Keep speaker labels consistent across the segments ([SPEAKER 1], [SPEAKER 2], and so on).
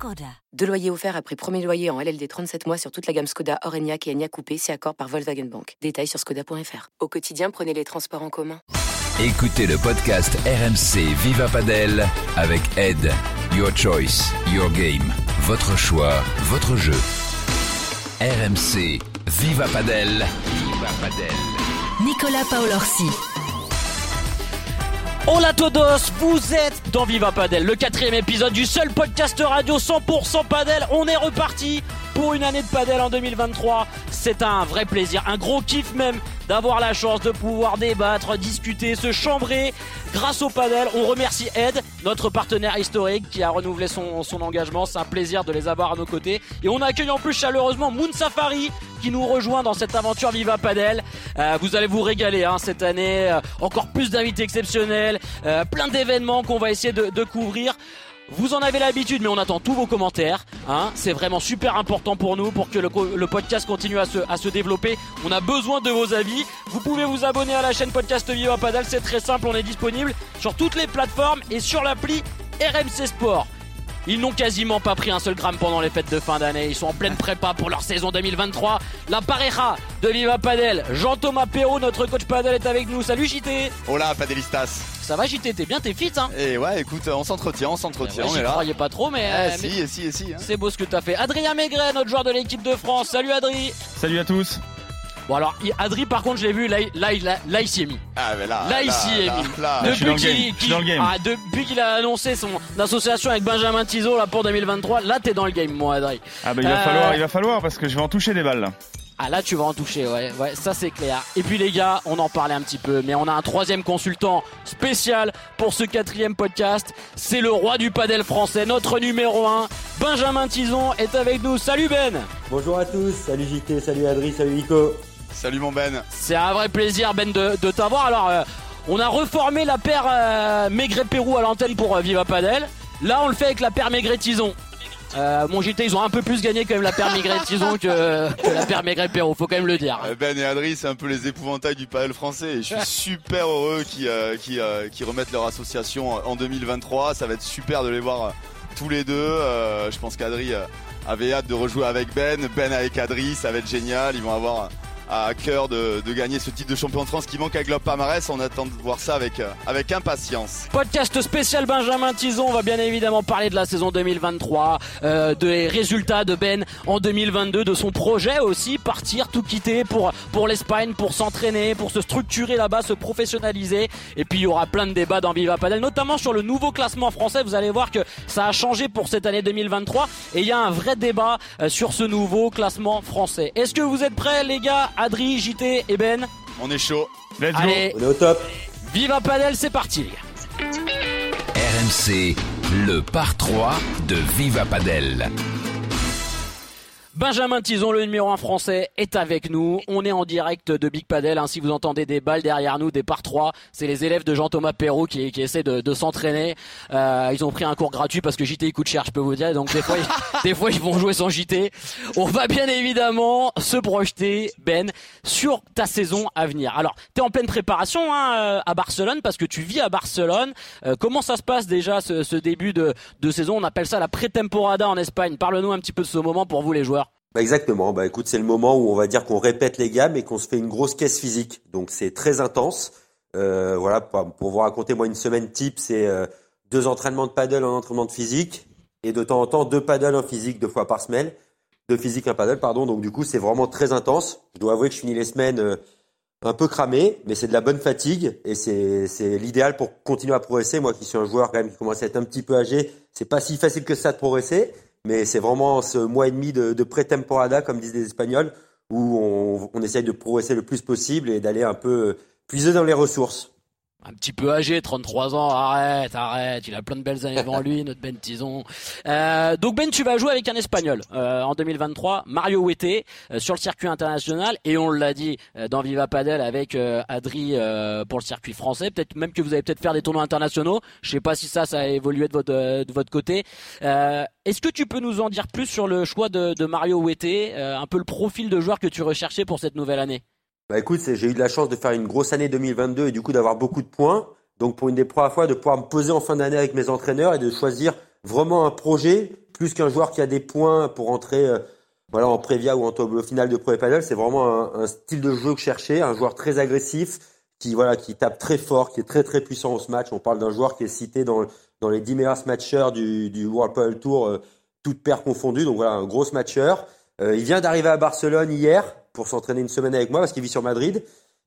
[SPEAKER 1] Skoda. Deux loyers offerts après premier loyer en LLD 37 mois sur toute la gamme Skoda, Orenia et Enya Coupé, c'est accord par Volkswagen Bank. Détails sur skoda.fr. Au quotidien, prenez les transports en commun.
[SPEAKER 2] Écoutez le podcast RMC Viva Padel avec Ed. Your choice, your game. Votre choix, votre jeu. RMC Viva Padel. Viva Padel.
[SPEAKER 1] Nicolas Paolorsi.
[SPEAKER 3] Hola todos, vous êtes dans Viva Padel, le quatrième épisode du seul podcast radio 100% Padel. On est reparti pour une année de Padel en 2023. C'est un vrai plaisir, un gros kiff même d'avoir la chance de pouvoir débattre, discuter, se chambrer grâce au Padel. On remercie Ed, notre partenaire historique qui a renouvelé son, engagement. C'est un plaisir de les avoir à nos côtés. Et on accueille en plus chaleureusement Moon Safari qui nous rejoint dans cette aventure Viva Padel. Euh, vous allez vous régaler hein, cette année. Euh, encore plus d'invités exceptionnels, euh, plein d'événements qu'on va essayer de couvrir. Vous en avez l'habitude, mais on attend tous vos commentaires. Hein. C'est vraiment super important pour nous, pour que le, podcast continue à se, à développer. On a besoin de vos avis. Vous pouvez vous abonner à la chaîne Podcast Viva Padel. C'est très simple, on est disponible sur toutes les plateformes et sur l'appli RMC Sport. Ils n'ont quasiment pas pris un seul gramme pendant les fêtes de fin d'année. Ils sont en pleine prépa pour leur saison 2023. La pareja de Viva Padel. Jean-Thomas Perrault, notre coach padel, est avec nous. Salut JT.
[SPEAKER 4] Hola, Padelistas.
[SPEAKER 3] Ça va JT T'es bien, t'es fit hein?
[SPEAKER 4] Et ouais, écoute, on s'entretient, on s'entretient,
[SPEAKER 3] Ouais,
[SPEAKER 4] on
[SPEAKER 3] J'y
[SPEAKER 4] est là.
[SPEAKER 3] croyais pas trop, mais,
[SPEAKER 4] Ah,
[SPEAKER 3] euh, mais
[SPEAKER 4] si, si, si. hein.
[SPEAKER 3] c'est beau ce que t'as fait. Adrien Maigret, notre joueur de l'équipe de France. Salut Adri.
[SPEAKER 5] Salut à tous.
[SPEAKER 3] Bon alors, il- Adri, par contre, je l'ai vu, là, il- là, il- là, là, il s'y est mis.
[SPEAKER 4] Ah, mais là.
[SPEAKER 3] Là, il s'y est
[SPEAKER 4] là,
[SPEAKER 3] mis. qu'il- ah, depuis qu'il a annoncé son association avec Benjamin Tizot là pour 2023, là t'es dans le game, moi, Adri.
[SPEAKER 5] Ah bah il va
[SPEAKER 3] Euh,
[SPEAKER 5] falloir, il va falloir parce que je vais en toucher des balles là.
[SPEAKER 3] Ah là tu vas en toucher, ouais, ouais, ça c'est clair. Et puis les gars, on en parlait un petit peu, mais on a un troisième consultant spécial pour ce quatrième podcast. C'est le roi du padel français, notre numéro 1, Benjamin Tizon est avec nous. Salut Ben
[SPEAKER 6] Bonjour à tous, salut JT, salut Adri, salut Nico.
[SPEAKER 4] Salut mon Ben.
[SPEAKER 3] C'est un vrai plaisir Ben de, de t'avoir. Alors euh, on a reformé la paire euh, Maigret-Pérou à l'antenne pour euh, Viva Padel. Là on le fait avec la paire Maigret-Tizon. Euh, mon JT, ils ont un peu plus gagné quand même la paire Maigret-Tizon que, que la paire Maigret-Pérou, faut quand même le dire.
[SPEAKER 4] Ben et Adri, c'est un peu les épouvantails du padel français. Et je suis super heureux qu'ils remettent leur association en 2023. Ça va être super de les voir tous les deux. Je pense qu'Adri avait hâte de rejouer avec Ben. Ben avec Adri, ça va être génial. Ils vont avoir à cœur de, gagner ce titre de champion de France qui manque à Globe Palmarès. On attend de voir ça avec, euh, avec impatience.
[SPEAKER 3] Podcast spécial Benjamin Tison. On va bien évidemment parler de la saison 2023, euh, des résultats de Ben en 2022, de son projet aussi, partir, tout quitter pour, pour l'Espagne, pour s'entraîner, pour se structurer là-bas, se professionnaliser. Et puis il y aura plein de débats dans Viva Padel, notamment sur le nouveau classement français. Vous allez voir que ça a changé pour cette année 2023 et il y a un vrai débat euh, sur ce nouveau classement français. Est-ce que vous êtes prêts les gars Adri, JT et Ben
[SPEAKER 4] On est chaud.
[SPEAKER 5] Let's go.
[SPEAKER 6] On est au top.
[SPEAKER 3] Viva Padel, c'est parti.
[SPEAKER 2] RMC, le par 3 de Viva Padel.
[SPEAKER 3] Benjamin Tison, le numéro 1 français, est avec nous. On est en direct de Big Padel. Hein, si vous entendez des balles derrière nous, des par 3, c'est les élèves de Jean-Thomas Perrault qui, essaient de, s'entraîner. Euh, ils ont pris un cours gratuit parce que JT il coûte cher, je peux vous dire. Donc des fois, ils, des fois ils vont jouer sans JT. On va bien évidemment se projeter, Ben, sur ta saison à venir. Alors, tu es en pleine préparation hein, euh, à Barcelone parce que tu vis à Barcelone. Euh, comment ça se passe déjà ce, ce début de, de saison? On appelle ça la pré-temporada en Espagne. Parle-nous un petit peu de ce moment pour vous les joueurs.
[SPEAKER 6] Bah exactement, bah écoute, c'est le moment où on va dire qu'on répète les gammes et qu'on se fait une grosse caisse physique. Donc c'est très intense. Euh, voilà, pour, vous raconter, moi, une semaine type, c'est euh, deux entraînements de paddle, un entraînement de physique, et de temps en temps deux paddles en physique deux fois par semaine, deux physiques un paddle, pardon. Donc du coup, c'est vraiment très intense. Je dois avouer que je finis les semaines euh, un peu cramé, mais c'est de la bonne fatigue et c'est c'est l'idéal pour continuer à progresser. Moi, qui suis un joueur quand même qui commence à être un petit peu âgé, c'est pas si facile que ça de progresser, mais c'est vraiment ce mois et demi de, pré-temporada, comme disent les Espagnols, où on, on essaye de progresser le plus possible et d'aller un peu puiser dans les ressources.
[SPEAKER 3] Un petit peu âgé, 33 ans, arrête, arrête, il a plein de belles années devant lui, notre Ben Tison. Euh, donc Ben, tu vas jouer avec un Espagnol euh, en 2023, Mario Huete, euh, sur le circuit international, et on l'a dit euh, dans Viva Padel avec Adri pour le circuit français, peut-être même que vous allez peut-être faire des tournois internationaux, je sais pas si ça, ça a évolué de votre, de votre côté. Est-ce que tu peux nous en dire plus sur le choix de, de Mario Huete, un peu le profil de joueur que tu recherchais pour cette nouvelle année?
[SPEAKER 6] Bah écoute, j'ai eu de la chance de faire une grosse année 2022 et du coup d'avoir beaucoup de points. Donc pour une des premières fois, de pouvoir me poser en fin d'année avec mes entraîneurs et de choisir vraiment un projet plus qu'un joueur qui a des points pour entrer euh, voilà en prévia ou en tableau final de et Paddle. C'est vraiment un, un, style de jeu que je cherchais, un joueur très agressif qui voilà qui tape très fort, qui est très très puissant au match. On parle d'un joueur qui est cité dans dans les 10 meilleurs smatchers du, du World Paddle Tour, euh, toutes paires confondues. Donc voilà, un gros smatcher. Euh, il vient d'arriver à Barcelone hier pour s'entraîner une semaine avec moi parce qu'il vit sur Madrid.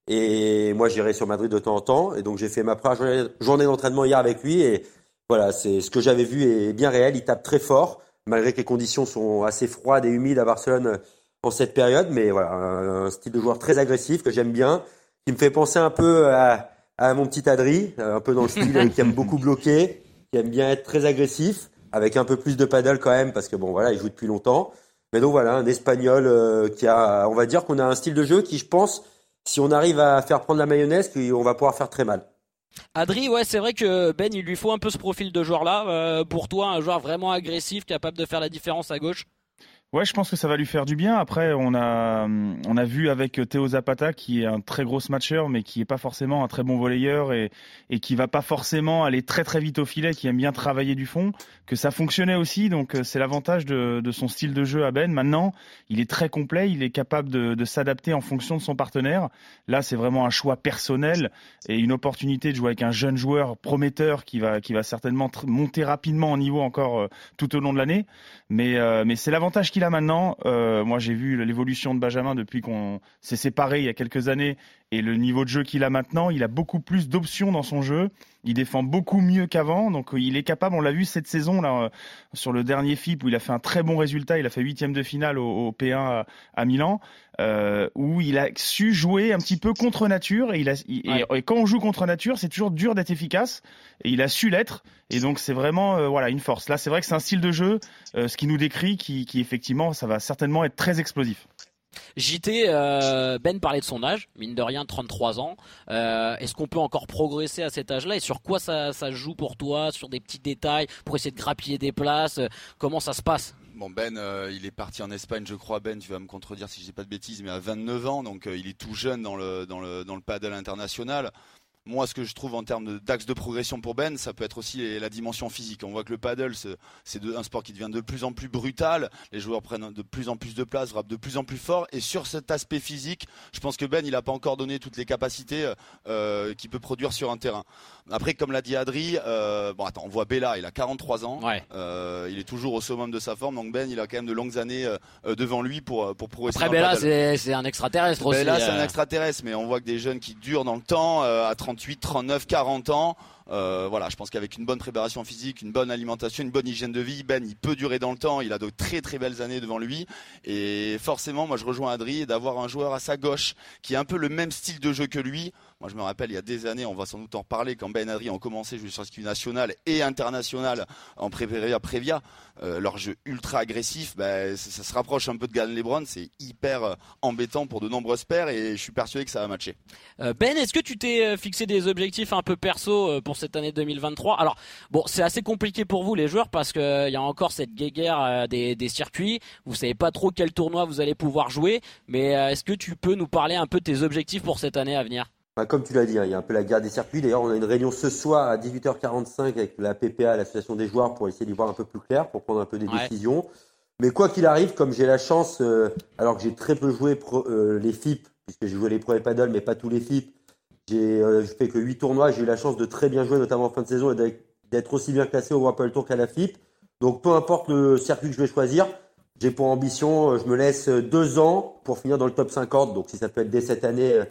[SPEAKER 6] Et moi, j'irai sur Madrid de temps en temps. Et donc, j'ai fait ma première journée d'entraînement hier avec lui. Et voilà, c'est ce que j'avais vu est bien réel. Il tape très fort, malgré que les conditions sont assez froides et humides à Barcelone en cette période. Mais voilà, un, style de joueur très agressif que j'aime bien, qui me fait penser un peu à, à mon petit Adri, un peu dans le style qui aime beaucoup bloquer, qui aime bien être très agressif, avec un peu plus de paddle quand même, parce que bon, voilà, il joue depuis longtemps. Mais donc voilà, un espagnol euh, qui a, on va dire qu'on a un style de jeu qui, je pense, si on arrive à faire prendre la mayonnaise, on va pouvoir faire très mal.
[SPEAKER 3] Adri, ouais, c'est vrai que Ben, il lui faut un peu ce profil de joueur-là. Euh, pour toi, un joueur vraiment agressif, capable de faire la différence à gauche
[SPEAKER 5] Ouais, je pense que ça va lui faire du bien. Après, on a, on a vu avec Théo Zapata, qui est un très gros smatcher, mais qui est pas forcément un très bon volleyeur et, et qui va pas forcément aller très très vite au filet, qui aime bien travailler du fond, que ça fonctionnait aussi. Donc, euh, c'est l'avantage de, de son style de jeu à Ben. Maintenant, il est très complet, il est capable de, de s'adapter en fonction de son partenaire. Là, c'est vraiment un choix personnel et une opportunité de jouer avec un jeune joueur prometteur qui va, qui va certainement monter rapidement en niveau encore euh, tout au long de l'année. Mais, euh, mais c'est l'avantage qu'il maintenant. Euh, moi, j'ai vu l'évolution de Benjamin depuis qu'on s'est séparé il y a quelques années et le niveau de jeu qu'il a maintenant. Il a beaucoup plus d'options dans son jeu. Il défend beaucoup mieux qu'avant. Donc, il est capable, on l'a vu cette saison là euh, sur le dernier FIP où il a fait un très bon résultat. Il a fait huitième de finale au, P1 à, Milan, euh, où il a su jouer un petit peu contre nature. Et, il a, et, quand on joue contre nature, c'est toujours dur d'être efficace. Et il a su l'être. Et donc, c'est vraiment voilà une force. Là, c'est vrai que c'est un style de jeu, ce qui nous décrit, qui, qui effectivement ça va certainement être très explosif.
[SPEAKER 3] JT, euh, Ben parlait de son âge, mine de rien, 33 ans. Euh, est-ce qu'on peut encore progresser à cet âge-là et sur quoi ça, joue pour toi Sur des petits détails pour essayer de grappiller des places Comment ça se passe?
[SPEAKER 4] Bon Ben, euh, il est parti en Espagne, je crois. Ben, tu vas me contredire si je dis pas de bêtises, mais à 29 ans, donc il est tout jeune dans le dans le dans le paddle international. Moi, ce que je trouve en termes d'axe de, progression pour Ben, ça peut être aussi la dimension physique. On voit que le paddle, c'est un sport qui devient de plus en plus brutal. Les joueurs prennent de plus en plus de place, frappent de plus en plus fort. Et sur cet aspect physique, je pense que Ben, il n'a pas encore donné toutes les capacités euh, qu'il peut produire sur un terrain. Après, comme l'a dit Adri, euh, bon, attends, on voit Bella, il a 43 ans. Euh, il est toujours au summum de sa forme. Donc Ben, il a quand même de longues années euh, devant lui pour, pour progresser.
[SPEAKER 3] Après, Bella, c'est un extraterrestre aussi.
[SPEAKER 4] Bella, c'est un extraterrestre. Mais on voit que des jeunes qui durent dans le temps, à 30 38, 39, 40 ans. Euh, voilà, je pense qu'avec une bonne préparation physique, une bonne alimentation, une bonne hygiène de vie, Ben, il peut durer dans le temps. Il a de très très belles années devant lui. Et forcément, moi, je rejoins Adri d'avoir un joueur à sa gauche qui a un peu le même style de jeu que lui. Moi, je me rappelle, il y a des années, on va sans doute en reparler, quand Ben Adri ont commencé jouer sur circuit national et international en Prévia, euh, leur jeu ultra agressif, ça, se rapproche un peu de Galen Lebron. C'est hyper embêtant pour de nombreuses paires et je suis persuadé que ça va matcher.
[SPEAKER 3] Ben, est-ce que tu t'es fixé des objectifs un peu perso pour cette année 2023 Alors, bon, c'est assez compliqué pour vous les joueurs parce qu'il y a encore cette guéguerre des, des, circuits. Vous savez pas trop quel tournoi vous allez pouvoir jouer, mais est-ce que tu peux nous parler un peu de tes objectifs pour cette année à venir
[SPEAKER 6] bah, comme tu l'as dit, hein, il y a un peu la guerre des circuits. D'ailleurs, on a une réunion ce soir à 18h45 avec la PPA, l'association des joueurs, pour essayer d'y voir un peu plus clair, pour prendre un peu des décisions. Mais quoi qu'il arrive, comme j'ai la chance, euh, alors que j'ai très peu joué euh, les FIP, puisque j'ai joué les Pro et Paddle, mais pas tous les FIP, j'ai euh, fait que 8 tournois, j'ai eu la chance de très bien jouer, notamment en fin de saison, et d'être aussi bien classé au World Tour qu'à la FIP. Donc peu importe le circuit que je vais choisir, j'ai pour ambition, je me laisse deux ans pour finir dans le top 50. Donc si ça peut être dès cette année,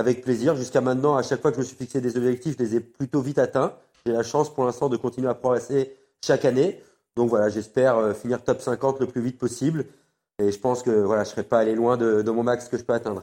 [SPEAKER 6] avec plaisir. Jusqu'à maintenant, à chaque fois que je me suis fixé des objectifs, je les ai plutôt vite atteints. J'ai la chance pour l'instant de continuer à progresser chaque année. Donc voilà, j'espère euh, finir top 50 le plus vite possible. Et je pense que voilà, je ne serai pas allé loin de, mon max que je peux atteindre.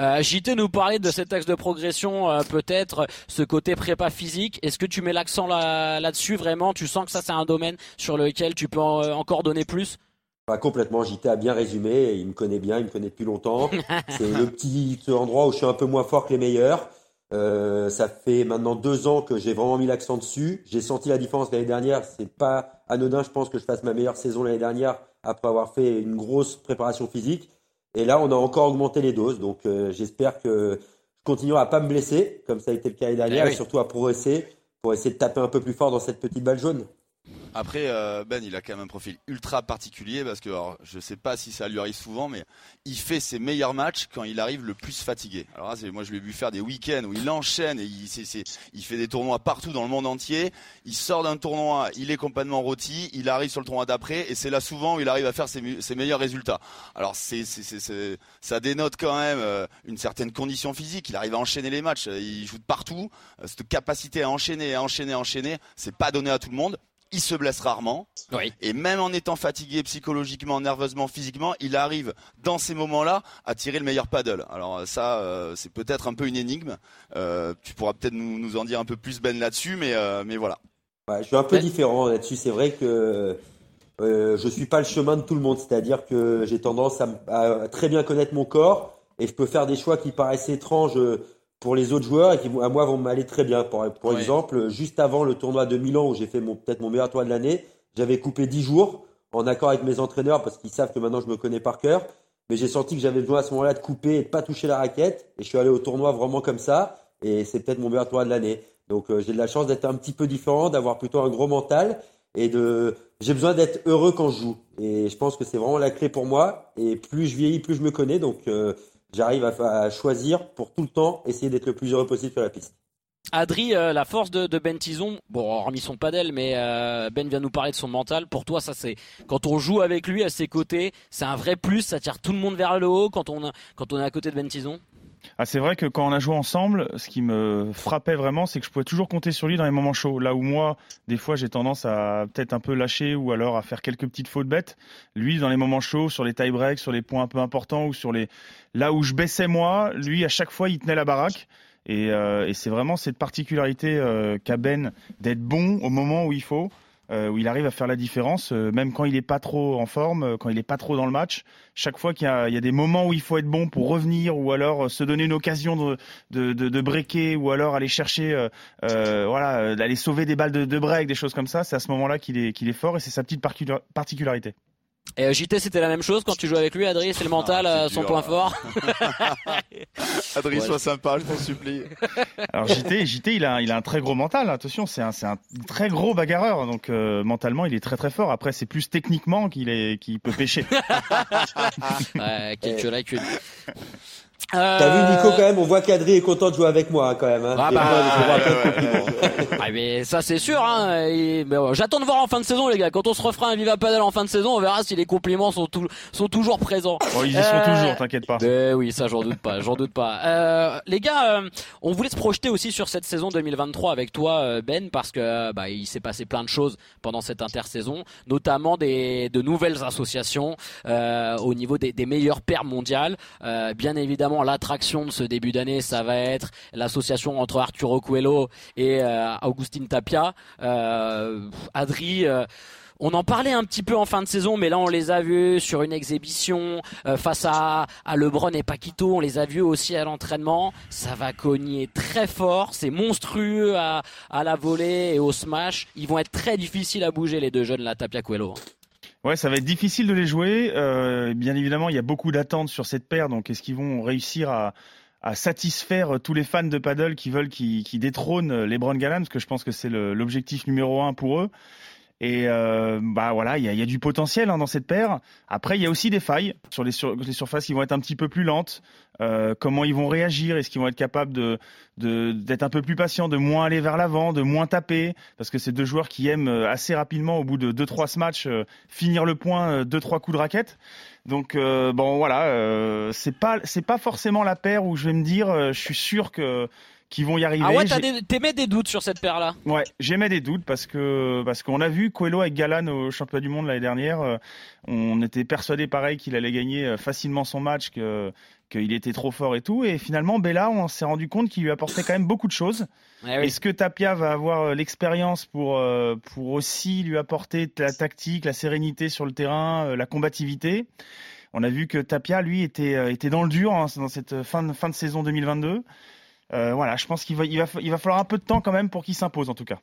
[SPEAKER 3] Euh, JT nous parlait de cet axe de progression, euh, peut-être ce côté prépa physique. Est-ce que tu mets l'accent là, là-dessus vraiment? Tu sens que ça c'est un domaine sur lequel tu peux encore donner plus?
[SPEAKER 6] Pas complètement, JT a bien résumé, il me connaît bien, il me connaît depuis longtemps. c'est le petit endroit où je suis un peu moins fort que les meilleurs. Euh, ça fait maintenant deux ans que j'ai vraiment mis l'accent dessus. J'ai senti la différence l'année dernière. C'est pas anodin, je pense, que je fasse ma meilleure saison l'année dernière après avoir fait une grosse préparation physique. Et là, on a encore augmenté les doses. Donc, euh, j'espère que je continuerai à pas me blesser, comme ça a été le cas l'année dernière, eh et surtout à progresser pour essayer de taper un peu plus fort dans cette petite balle jaune.
[SPEAKER 4] Après, euh, Ben, il a quand même un profil ultra particulier parce que alors, je sais pas si ça lui arrive souvent, mais il fait ses meilleurs matchs quand il arrive le plus fatigué. Alors moi, je l'ai vu faire des week-ends où il enchaîne et il, fait des tournois partout dans le monde entier. Il sort d'un tournoi, il est complètement rôti, il arrive sur le tournoi d'après et c'est là souvent où il arrive à faire ses, meilleurs résultats. Alors c'est, ça dénote quand même euh, une certaine condition physique. Il arrive à enchaîner les matchs, il joue de partout. Euh, cette capacité à enchaîner, à enchaîner, à enchaîner, c'est pas donné à tout le monde il se blesse rarement. Et même en étant fatigué psychologiquement, nerveusement, physiquement, il arrive dans ces moments-là à tirer le meilleur paddle. Alors ça, euh, c'est peut-être un peu une énigme. Euh, tu pourras peut-être nous, en dire un peu plus Ben là-dessus, mais euh, mais voilà.
[SPEAKER 6] je suis un peu différent là-dessus. C'est vrai que je suis pas le chemin de tout le monde. C'est-à-dire que j'ai tendance à, à, très bien connaître mon corps et je peux faire des choix qui paraissent étranges pour les autres joueurs et qui à moi vont m'aller très bien. Pour, pour exemple, juste avant le tournoi de Milan où j'ai fait mon peut-être mon meilleur tournoi de l'année, j'avais coupé 10 jours en accord avec mes entraîneurs parce qu'ils savent que maintenant je me connais par cœur. Mais j'ai senti que j'avais besoin à ce moment-là de couper et de pas toucher la raquette. Et je suis allé au tournoi vraiment comme ça. Et c'est peut-être mon meilleur tournoi de l'année. Donc euh, j'ai de la chance d'être un petit peu différent, d'avoir plutôt un gros mental et de j'ai besoin d'être heureux quand je joue. Et je pense que c'est vraiment la clé pour moi. Et plus je vieillis, plus je me connais. Donc euh, j'arrive à, choisir pour tout le temps essayer d'être le plus heureux possible sur la piste.
[SPEAKER 3] Adri, euh, la force de, Ben Tison, bon, hormis son padel, mais euh, Ben vient nous parler de son mental. Pour toi, ça c'est quand on joue avec lui à ses côtés, c'est un vrai plus. Ça tire tout le monde vers le haut quand on quand on est à côté de Ben Tison?
[SPEAKER 5] Ah, c'est vrai que quand on a joué ensemble, ce qui me frappait vraiment, c'est que je pouvais toujours compter sur lui dans les moments chauds. Là où moi, des fois, j'ai tendance à peut-être un peu lâcher ou alors à faire quelques petites fautes bêtes. Lui, dans les moments chauds, sur les tie breaks, sur les points un peu importants ou sur les là où je baissais moi, lui, à chaque fois, il tenait la baraque. Et, euh, c'est vraiment cette particularité euh, qu'a Ben d'être bon au moment où il faut. Euh, où il arrive à faire la différence, euh, même quand il n'est pas trop en forme, euh, quand il n'est pas trop dans le match. Chaque fois qu'il y, a des moments où il faut être bon pour revenir, ou alors se donner une occasion de, de, de, breaker, ou alors aller chercher, voilà, d'aller sauver des balles de, de break, des choses comme ça, c'est à ce moment-là qu'il est, qu'il est fort et c'est sa petite particularité.
[SPEAKER 3] Et euh, JT, c'était la même chose quand tu joues avec lui, Adri, c'est le mental, ah, euh, son point fort.
[SPEAKER 4] Adri, sois sympa, je t'en supplie.
[SPEAKER 5] Alors JT, JT, il a, il a un très gros mental. Attention, c'est un, c'est un très gros bagarreur. Donc euh, mentalement, il est très très fort. Après, c'est plus techniquement qu'il est, qu'il peut pêcher.
[SPEAKER 3] ouais,
[SPEAKER 6] T'as vu Nico quand même, on voit qu'Adri est content de jouer avec moi hein, quand même. Hein.
[SPEAKER 3] Ah, bah, ah, mais ça c'est sûr. Hein. J'attends de voir en fin de saison les gars. Quand on se refera un Viva Padel en fin de saison, on verra si les compliments sont, sont toujours présents.
[SPEAKER 5] Oh, ils y sont euh, toujours, t'inquiète pas.
[SPEAKER 3] Mais oui, ça j'en doute pas, j'en doute pas. Euh, les gars, euh, on voulait se projeter aussi sur cette saison 2023 avec toi euh, Ben parce que bah, il s'est passé plein de choses pendant cette intersaison, notamment des de nouvelles associations au niveau des, des meilleures paires mondiales. bien évidemment l'attraction de ce début d'année, ça va être l'association entre Arturo Coelho et euh, Augustin Tapia. Euh, Adri. Euh, on en parlait un petit peu en fin de saison, mais là on les a vus sur une exhibition face à, à Lebron et Paquito. On les a vus aussi à l'entraînement. Ça va cogner très fort. C'est monstrueux à, à la volée et au smash. Ils vont être très difficiles à bouger les deux jeunes, la Tapia Coelho.
[SPEAKER 5] Ouais, ça va être difficile de les jouer. Euh, bien évidemment, il y a beaucoup d'attentes sur cette paire. Donc, est-ce qu'ils vont réussir à, à, satisfaire tous les fans de paddle qui veulent qu'ils détrônent les Brown Gallant Parce que je pense que c'est l'objectif numéro un pour eux. Et euh, bah voilà, il y a, y a, du potentiel hein, dans cette paire. Après, il y a aussi des failles sur les, sur les surfaces qui vont être un petit peu plus lentes. Euh, comment ils vont réagir? Est-ce qu'ils vont être capables de d'être un peu plus patients, de moins aller vers l'avant, de moins taper? Parce que c'est deux joueurs qui aiment euh, assez rapidement, au bout de deux trois matchs, euh, finir le point, deux trois coups de raquette. Donc bon voilà, c'est pas c'est pas forcément la paire où je vais me dire, je suis sûr que qui vont y arriver.
[SPEAKER 3] Ah ouais, t'émets des doutes sur cette paire-là?
[SPEAKER 5] Ouais, j'émets des doutes parce que parce qu'on a vu Coelho avec Galan au championnat du monde l'année dernière. on était persuadé pareil qu'il allait gagner facilement son match, que qu'il était trop fort et tout. Et finalement, Bella, on s'est rendu compte qu'il lui apportait quand même beaucoup de choses.
[SPEAKER 3] Oui.
[SPEAKER 5] Est-ce que Tapia va avoir euh, l'expérience pour euh, pour aussi lui apporter la tactique, la sérénité sur le terrain, euh, la combativité? On a vu que Tapia, lui, était euh, était dans le dur hein, dans cette fin de fin de saison 2022. Euh, voilà, je pense qu'il va il va il va falloir un peu de temps quand même pour qu'il s'impose en tout cas.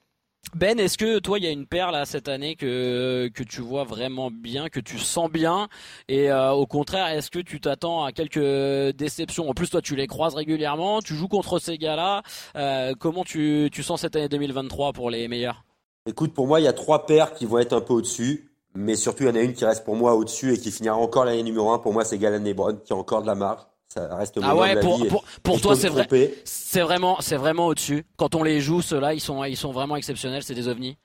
[SPEAKER 3] Ben, est-ce que toi, il y a une paire là cette année que tu vois vraiment bien, que tu sens bien, et euh, au contraire, est-ce que tu t'attends à quelques déceptions? En plus, toi, tu les croises régulièrement, tu joues contre ces gars-là. Euh, comment tu sens cette année 2023 pour les meilleurs?
[SPEAKER 6] Écoute, pour moi, il y a trois paires qui vont être un peu au-dessus, mais surtout, il y en a une qui reste pour moi au-dessus et qui finira encore l'année numéro un. Pour moi, c'est Galan Lebron qui a encore de la marge. Ça reste
[SPEAKER 3] Ah ouais,
[SPEAKER 6] de la
[SPEAKER 3] pour
[SPEAKER 6] vie
[SPEAKER 3] pour, toi, c'est vrai. C'est vraiment c'est vraiment au-dessus. Quand on les joue, ceux-là, ils sont ils sont vraiment exceptionnels. C'est des ovnis.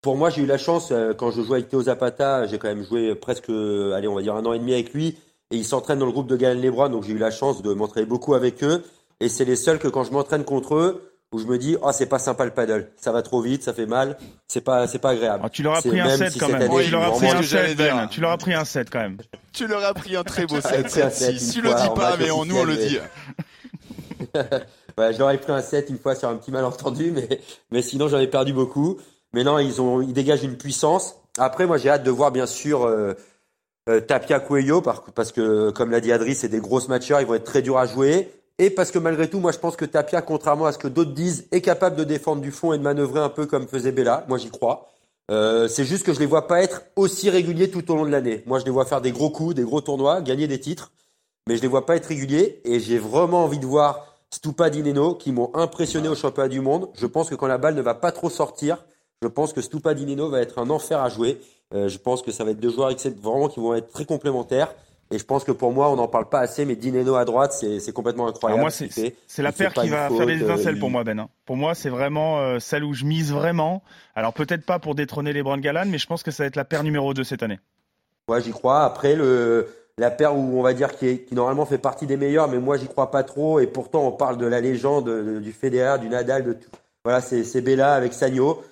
[SPEAKER 6] Pour moi, j'ai eu la chance, euh, quand je jouais avec Théo Zapata, j'ai quand même joué presque, euh, allez, on va dire un an et demi avec lui, et il s'entraîne dans le groupe de Galan Lebron, donc j'ai eu la chance de m'entraîner beaucoup avec eux, et c'est les seuls que quand je m'entraîne contre eux, où je me dis, oh, c'est pas sympa le paddle, ça va trop vite, ça fait mal, c'est pas, c'est pas agréable.
[SPEAKER 5] Ah, tu leur as pris un set
[SPEAKER 6] si
[SPEAKER 5] quand même.
[SPEAKER 6] année,
[SPEAKER 5] tu leur as pris un set. Ben. Tu leur as pris un set quand même.
[SPEAKER 4] Tu leur as pris un très beau set. Si, tu le dis
[SPEAKER 6] en
[SPEAKER 4] pas,
[SPEAKER 6] match
[SPEAKER 4] mais on, nous on le dit.
[SPEAKER 6] Ouais, je leur ai pris un set une fois sur un petit malentendu, mais, mais sinon j'en ai perdu beaucoup. Mais non, ils ont, ils dégagent une puissance. Après, moi, j'ai hâte de voir, bien sûr, euh, euh, Tapia Cuello, par- parce que, comme l'a dit Adri, c'est des grosses matcheurs, ils vont être très durs à jouer. Et parce que malgré tout, moi, je pense que Tapia, contrairement à ce que d'autres disent, est capable de défendre du fond et de manœuvrer un peu comme faisait Bella. Moi, j'y crois. Euh, c'est juste que je les vois pas être aussi réguliers tout au long de l'année. Moi, je les vois faire des gros coups, des gros tournois, gagner des titres, mais je les vois pas être réguliers. Et j'ai vraiment envie de voir Stupa Dineno qui m'ont impressionné au championnat du monde. Je pense que quand la balle ne va pas trop sortir, je pense que Stupa Dineno va être un enfer à jouer. Euh, je pense que ça va être deux joueurs vraiment qui vont être très complémentaires. Et je pense que pour moi, on n'en parle pas assez, mais Dineno à droite, c'est complètement
[SPEAKER 5] Alors
[SPEAKER 6] incroyable.
[SPEAKER 5] moi,
[SPEAKER 6] ce
[SPEAKER 5] c'est la paire qui va
[SPEAKER 6] faute,
[SPEAKER 5] faire des
[SPEAKER 6] euh,
[SPEAKER 5] étincelles pour moi, Ben. hein. Pour moi, c'est vraiment euh, celle où je mise vraiment. Alors peut-être pas pour détrôner les Brand Galan, mais je pense que ça va être la paire numéro 2 cette année.
[SPEAKER 6] Ouais, j'y crois. Après, le, la paire où on va dire qui, est, qui normalement fait partie des meilleurs, mais moi j'y crois pas trop. Et pourtant, on parle de la légende de- du Federer, du Nadal, de tout. Voilà, c'est c'est Bella avec Sagno.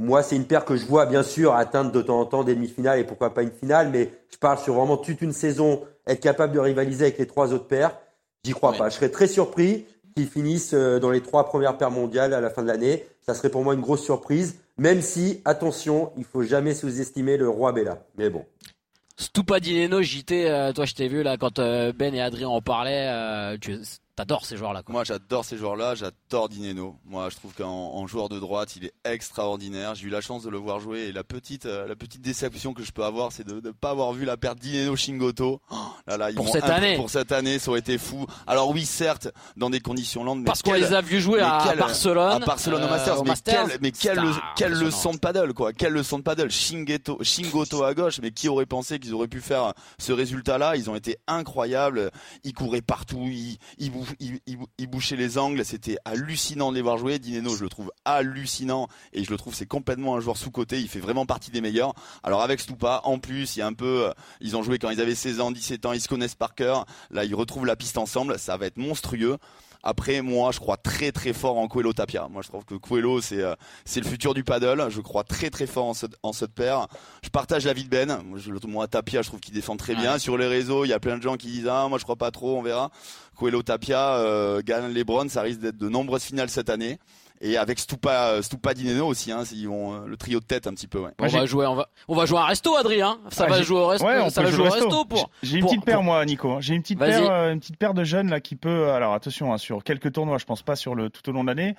[SPEAKER 6] Moi, c'est une paire que je vois bien sûr atteindre de temps en temps des demi-finales et pourquoi pas une finale, mais je parle sur vraiment toute une saison, être capable de rivaliser avec les trois autres paires. J'y crois
[SPEAKER 3] Ouais.
[SPEAKER 6] pas. Je serais très surpris qu'ils finissent euh, dans les trois premières paires mondiales à la fin de l'année. Ça serait pour moi une grosse surprise, même si, attention, il faut jamais sous-estimer le roi Bella. Mais bon.
[SPEAKER 3] Stupadineno, JT, euh, toi je t'ai vu là quand euh, Ben et Adrien en parlaient, euh, tu t'adores ces joueurs là quoi.
[SPEAKER 4] Moi, j'adore ces joueurs-là, j'adore Dineno. Moi, je trouve qu'en en joueur de droite, il est extraordinaire. J'ai eu la chance de le voir jouer et la petite, euh, la petite déception que je peux avoir, c'est de ne pas avoir vu la perte Dineno Shingoto. Oh, là, là, ils
[SPEAKER 3] Pour cette année.
[SPEAKER 4] Pour cette année, ça aurait été fou. Alors oui, certes, dans des conditions lentes, mais
[SPEAKER 3] Parce qu'on
[SPEAKER 4] quel-
[SPEAKER 3] les a vus jouer à
[SPEAKER 4] quel-
[SPEAKER 3] Barcelone.
[SPEAKER 4] à Barcelone au
[SPEAKER 3] euh,
[SPEAKER 4] Masters,
[SPEAKER 3] au
[SPEAKER 4] mais,
[SPEAKER 3] Masters. C'était
[SPEAKER 4] le- quelle leçon de paddle, quoi. Quelle leçon de paddle. Shingeto, Shingoto à gauche, mais qui aurait pensé qu'ils auraient pu faire ce résultat-là? Ils ont été incroyables. Ils couraient partout, ils, ils, bou- ils- ils- ils bouchaient les angles. C'était hallucinant de les voir jouer. Dineno, je le trouve hallucinant et je le trouve c'est complètement un joueur sous-côté. Il fait vraiment partie des meilleurs. Alors avec Stupa, en plus, il y a un peu, euh, ils ont joué quand ils avaient 16 ans, 17 ans, ils se connaissent par cœur. Là, ils retrouvent la piste ensemble. Ça va être monstrueux. Après, moi, je crois très très fort en Coelho Tapia. Moi, je trouve que Coelho, c'est euh, c'est le futur du paddle. Je crois très très fort en cette, en cette paire. Je partage l'avis de Ben. Moi, je, moi, Tapia, je trouve qu'il défend très bien. Sur les réseaux, il y a plein de gens qui disent ah moi je crois pas trop, on verra. Coelho Tapia, euh, Galan Lebron, ça risque d'être de nombreuses finales cette année. Et avec Stupa, Stupa Dineno aussi, hein, ils vont euh, le trio de tête un petit peu. Ouais.
[SPEAKER 3] On va jouer, on va, on va jouer un resto, Adrien. Ça
[SPEAKER 5] Ah,
[SPEAKER 3] va jouer au resto.
[SPEAKER 5] Ouais, on
[SPEAKER 3] ça va jouer au resto pour.
[SPEAKER 5] J'ai une
[SPEAKER 3] pour-
[SPEAKER 5] petite paire
[SPEAKER 3] pour-
[SPEAKER 5] moi, Nico. J'ai une petite paire, euh, une petite paire de jeunes là qui peut. Alors attention, hein, sur quelques tournois, je pense pas sur le tout au long de l'année,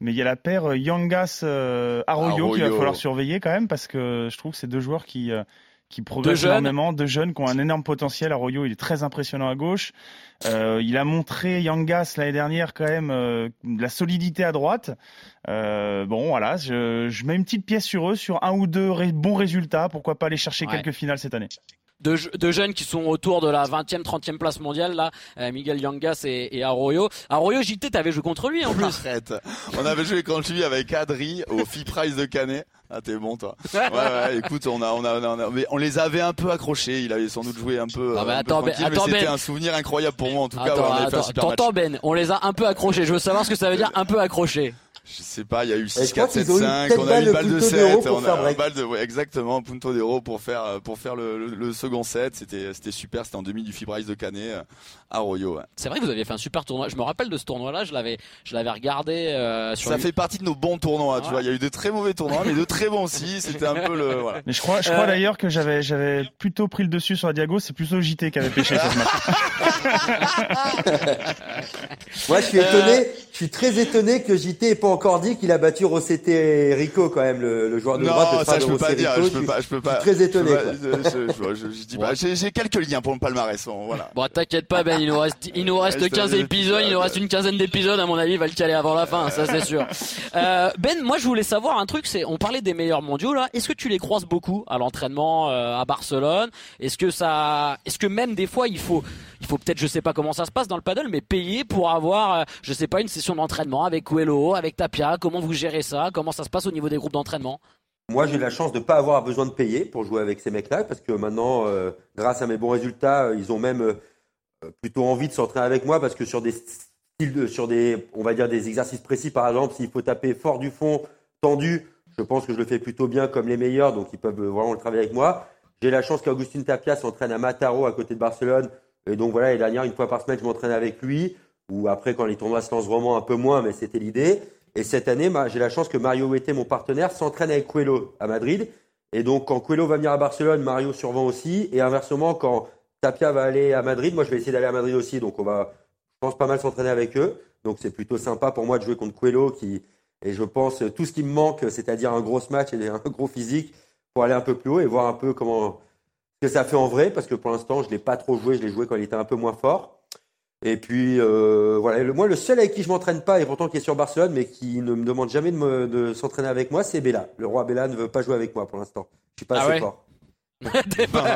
[SPEAKER 5] mais il y a la paire euh, Yangas euh, Arroyo, qu'il va falloir surveiller quand même parce que je trouve que c'est deux joueurs qui euh, qui progressent
[SPEAKER 3] jeunes.
[SPEAKER 5] énormément, deux jeunes qui ont un énorme potentiel. Arroyo, il est très impressionnant à gauche. Euh, il a montré Yangas l'année dernière quand même euh, de la solidité à droite. Euh, bon, voilà, je, je mets une petite pièce sur eux, sur un ou deux ré- bons résultats. Pourquoi pas aller chercher
[SPEAKER 3] Ouais.
[SPEAKER 5] quelques finales cette année
[SPEAKER 3] de, jeunes qui sont autour de la 20e, 30e place mondiale là, euh, Miguel Yangas et, et Arroyo. Arroyo JT, t'avais joué contre lui en plus.
[SPEAKER 4] Arrête. On avait joué contre lui avec Adri au FI Prize de Canet. Ah t'es bon toi. Ouais, ouais, écoute, on a, on a, on a, mais on les avait un peu accrochés. Il avait sans doute joué un peu.
[SPEAKER 3] Ah bah attends, ben, attends,
[SPEAKER 4] c'était
[SPEAKER 3] ben.
[SPEAKER 4] un souvenir incroyable pour moi en tout cas.
[SPEAKER 3] Attends, attends, attends, Ben, on les a un peu accrochés. Je veux savoir ce que ça veut dire un peu accrochés.
[SPEAKER 4] Je sais pas, il y a eu 6, 4, 7, 5, on a eu une balle de 7, on a une balle de, ouais, exactement, punto d'euro pour faire, pour faire le, le, second set. C'était, c'était super, c'était en demi du Fibrice de Canet euh, à Royo. Ouais.
[SPEAKER 3] C'est vrai que vous aviez fait un super tournoi. Je me rappelle de ce tournoi-là, je l'avais, je l'avais regardé, euh, sur
[SPEAKER 4] Ça fait partie de nos bons tournois, tu vois. Il y a eu de très mauvais tournois, mais de très bons aussi. C'était un peu le, voilà.
[SPEAKER 5] Mais je crois, je crois euh... d'ailleurs que j'avais, j'avais plutôt pris le dessus sur la Diago. C'est plutôt JT qui avait pêché sur ce
[SPEAKER 6] match. Moi, je suis étonné, je suis très étonné que JT ait pas encore dit qu'il a battu Rossetti Rico quand même le, le joueur de
[SPEAKER 4] non,
[SPEAKER 6] droite.
[SPEAKER 4] Non, ça je peux pas dire. Je peux pas. Je peux pas.
[SPEAKER 6] très étonné.
[SPEAKER 4] J'ai quelques liens pour le palmarès. Voilà.
[SPEAKER 3] Bon, t'inquiète pas Ben, il nous reste, il nous reste 15 épisodes, il nous reste une quinzaine d'épisodes à mon avis, il va le caler avant la fin, ça c'est sûr. Euh, ben, moi je voulais savoir un truc, c'est, on parlait des meilleurs mondiaux là. Est-ce que tu les croises beaucoup à l'entraînement euh, à Barcelone? Est-ce que ça, est-ce que même des fois il faut, il faut peut-être, je sais pas comment ça se passe dans le paddle, mais payer pour avoir, euh, je sais pas, une session d'entraînement avec Coelho, avec Tapia. Comment vous gérez ça? Comment ça se passe au niveau des groupes d'entraînement?
[SPEAKER 6] Moi, j'ai la chance de ne pas avoir besoin de payer pour jouer avec ces mecs-là, parce que maintenant, euh, grâce à mes bons résultats, euh, ils ont même plutôt envie de s'entraîner avec moi, parce que sur des styles, sur des, on va dire des exercices précis, par exemple, s'il faut taper fort du fond, tendu, je pense que je le fais plutôt bien comme les meilleurs, donc ils peuvent vraiment le travailler avec moi. J'ai la chance qu'Augustin Tapia s'entraîne à Mataro, à côté de Barcelone, et donc voilà, l'année dernière, une fois par semaine, je m'entraîne avec lui, ou après, quand les tournois se lancent vraiment un peu moins, mais c'était l'idée. Et cette année, j'ai la chance que Mario Huete, mon partenaire, s'entraîne avec Coelho à Madrid. Et donc, quand Coelho va venir à Barcelone, Mario survend aussi. Et inversement, quand Tapia va aller à Madrid, moi, je vais essayer d'aller à Madrid aussi. Donc, on va, je pense, pas mal s'entraîner avec eux. Donc, c'est plutôt sympa pour moi de jouer contre Coelho et je pense, tout ce qui me manque, c'est-à-dire un gros match et un gros physique pour aller un peu plus haut et voir un peu comment, ce que ça fait en vrai. Parce que pour l'instant, je l'ai pas trop joué. Je l'ai joué quand il était un peu moins fort. Et puis euh, voilà, le, moi le seul avec qui je m'entraîne pas et pourtant qui est sur Barcelone mais qui ne me demande jamais de, me, de s'entraîner avec moi, c'est Bella. Le roi Bella ne veut pas jouer avec moi pour l'instant. Je suis pas ah assez fort.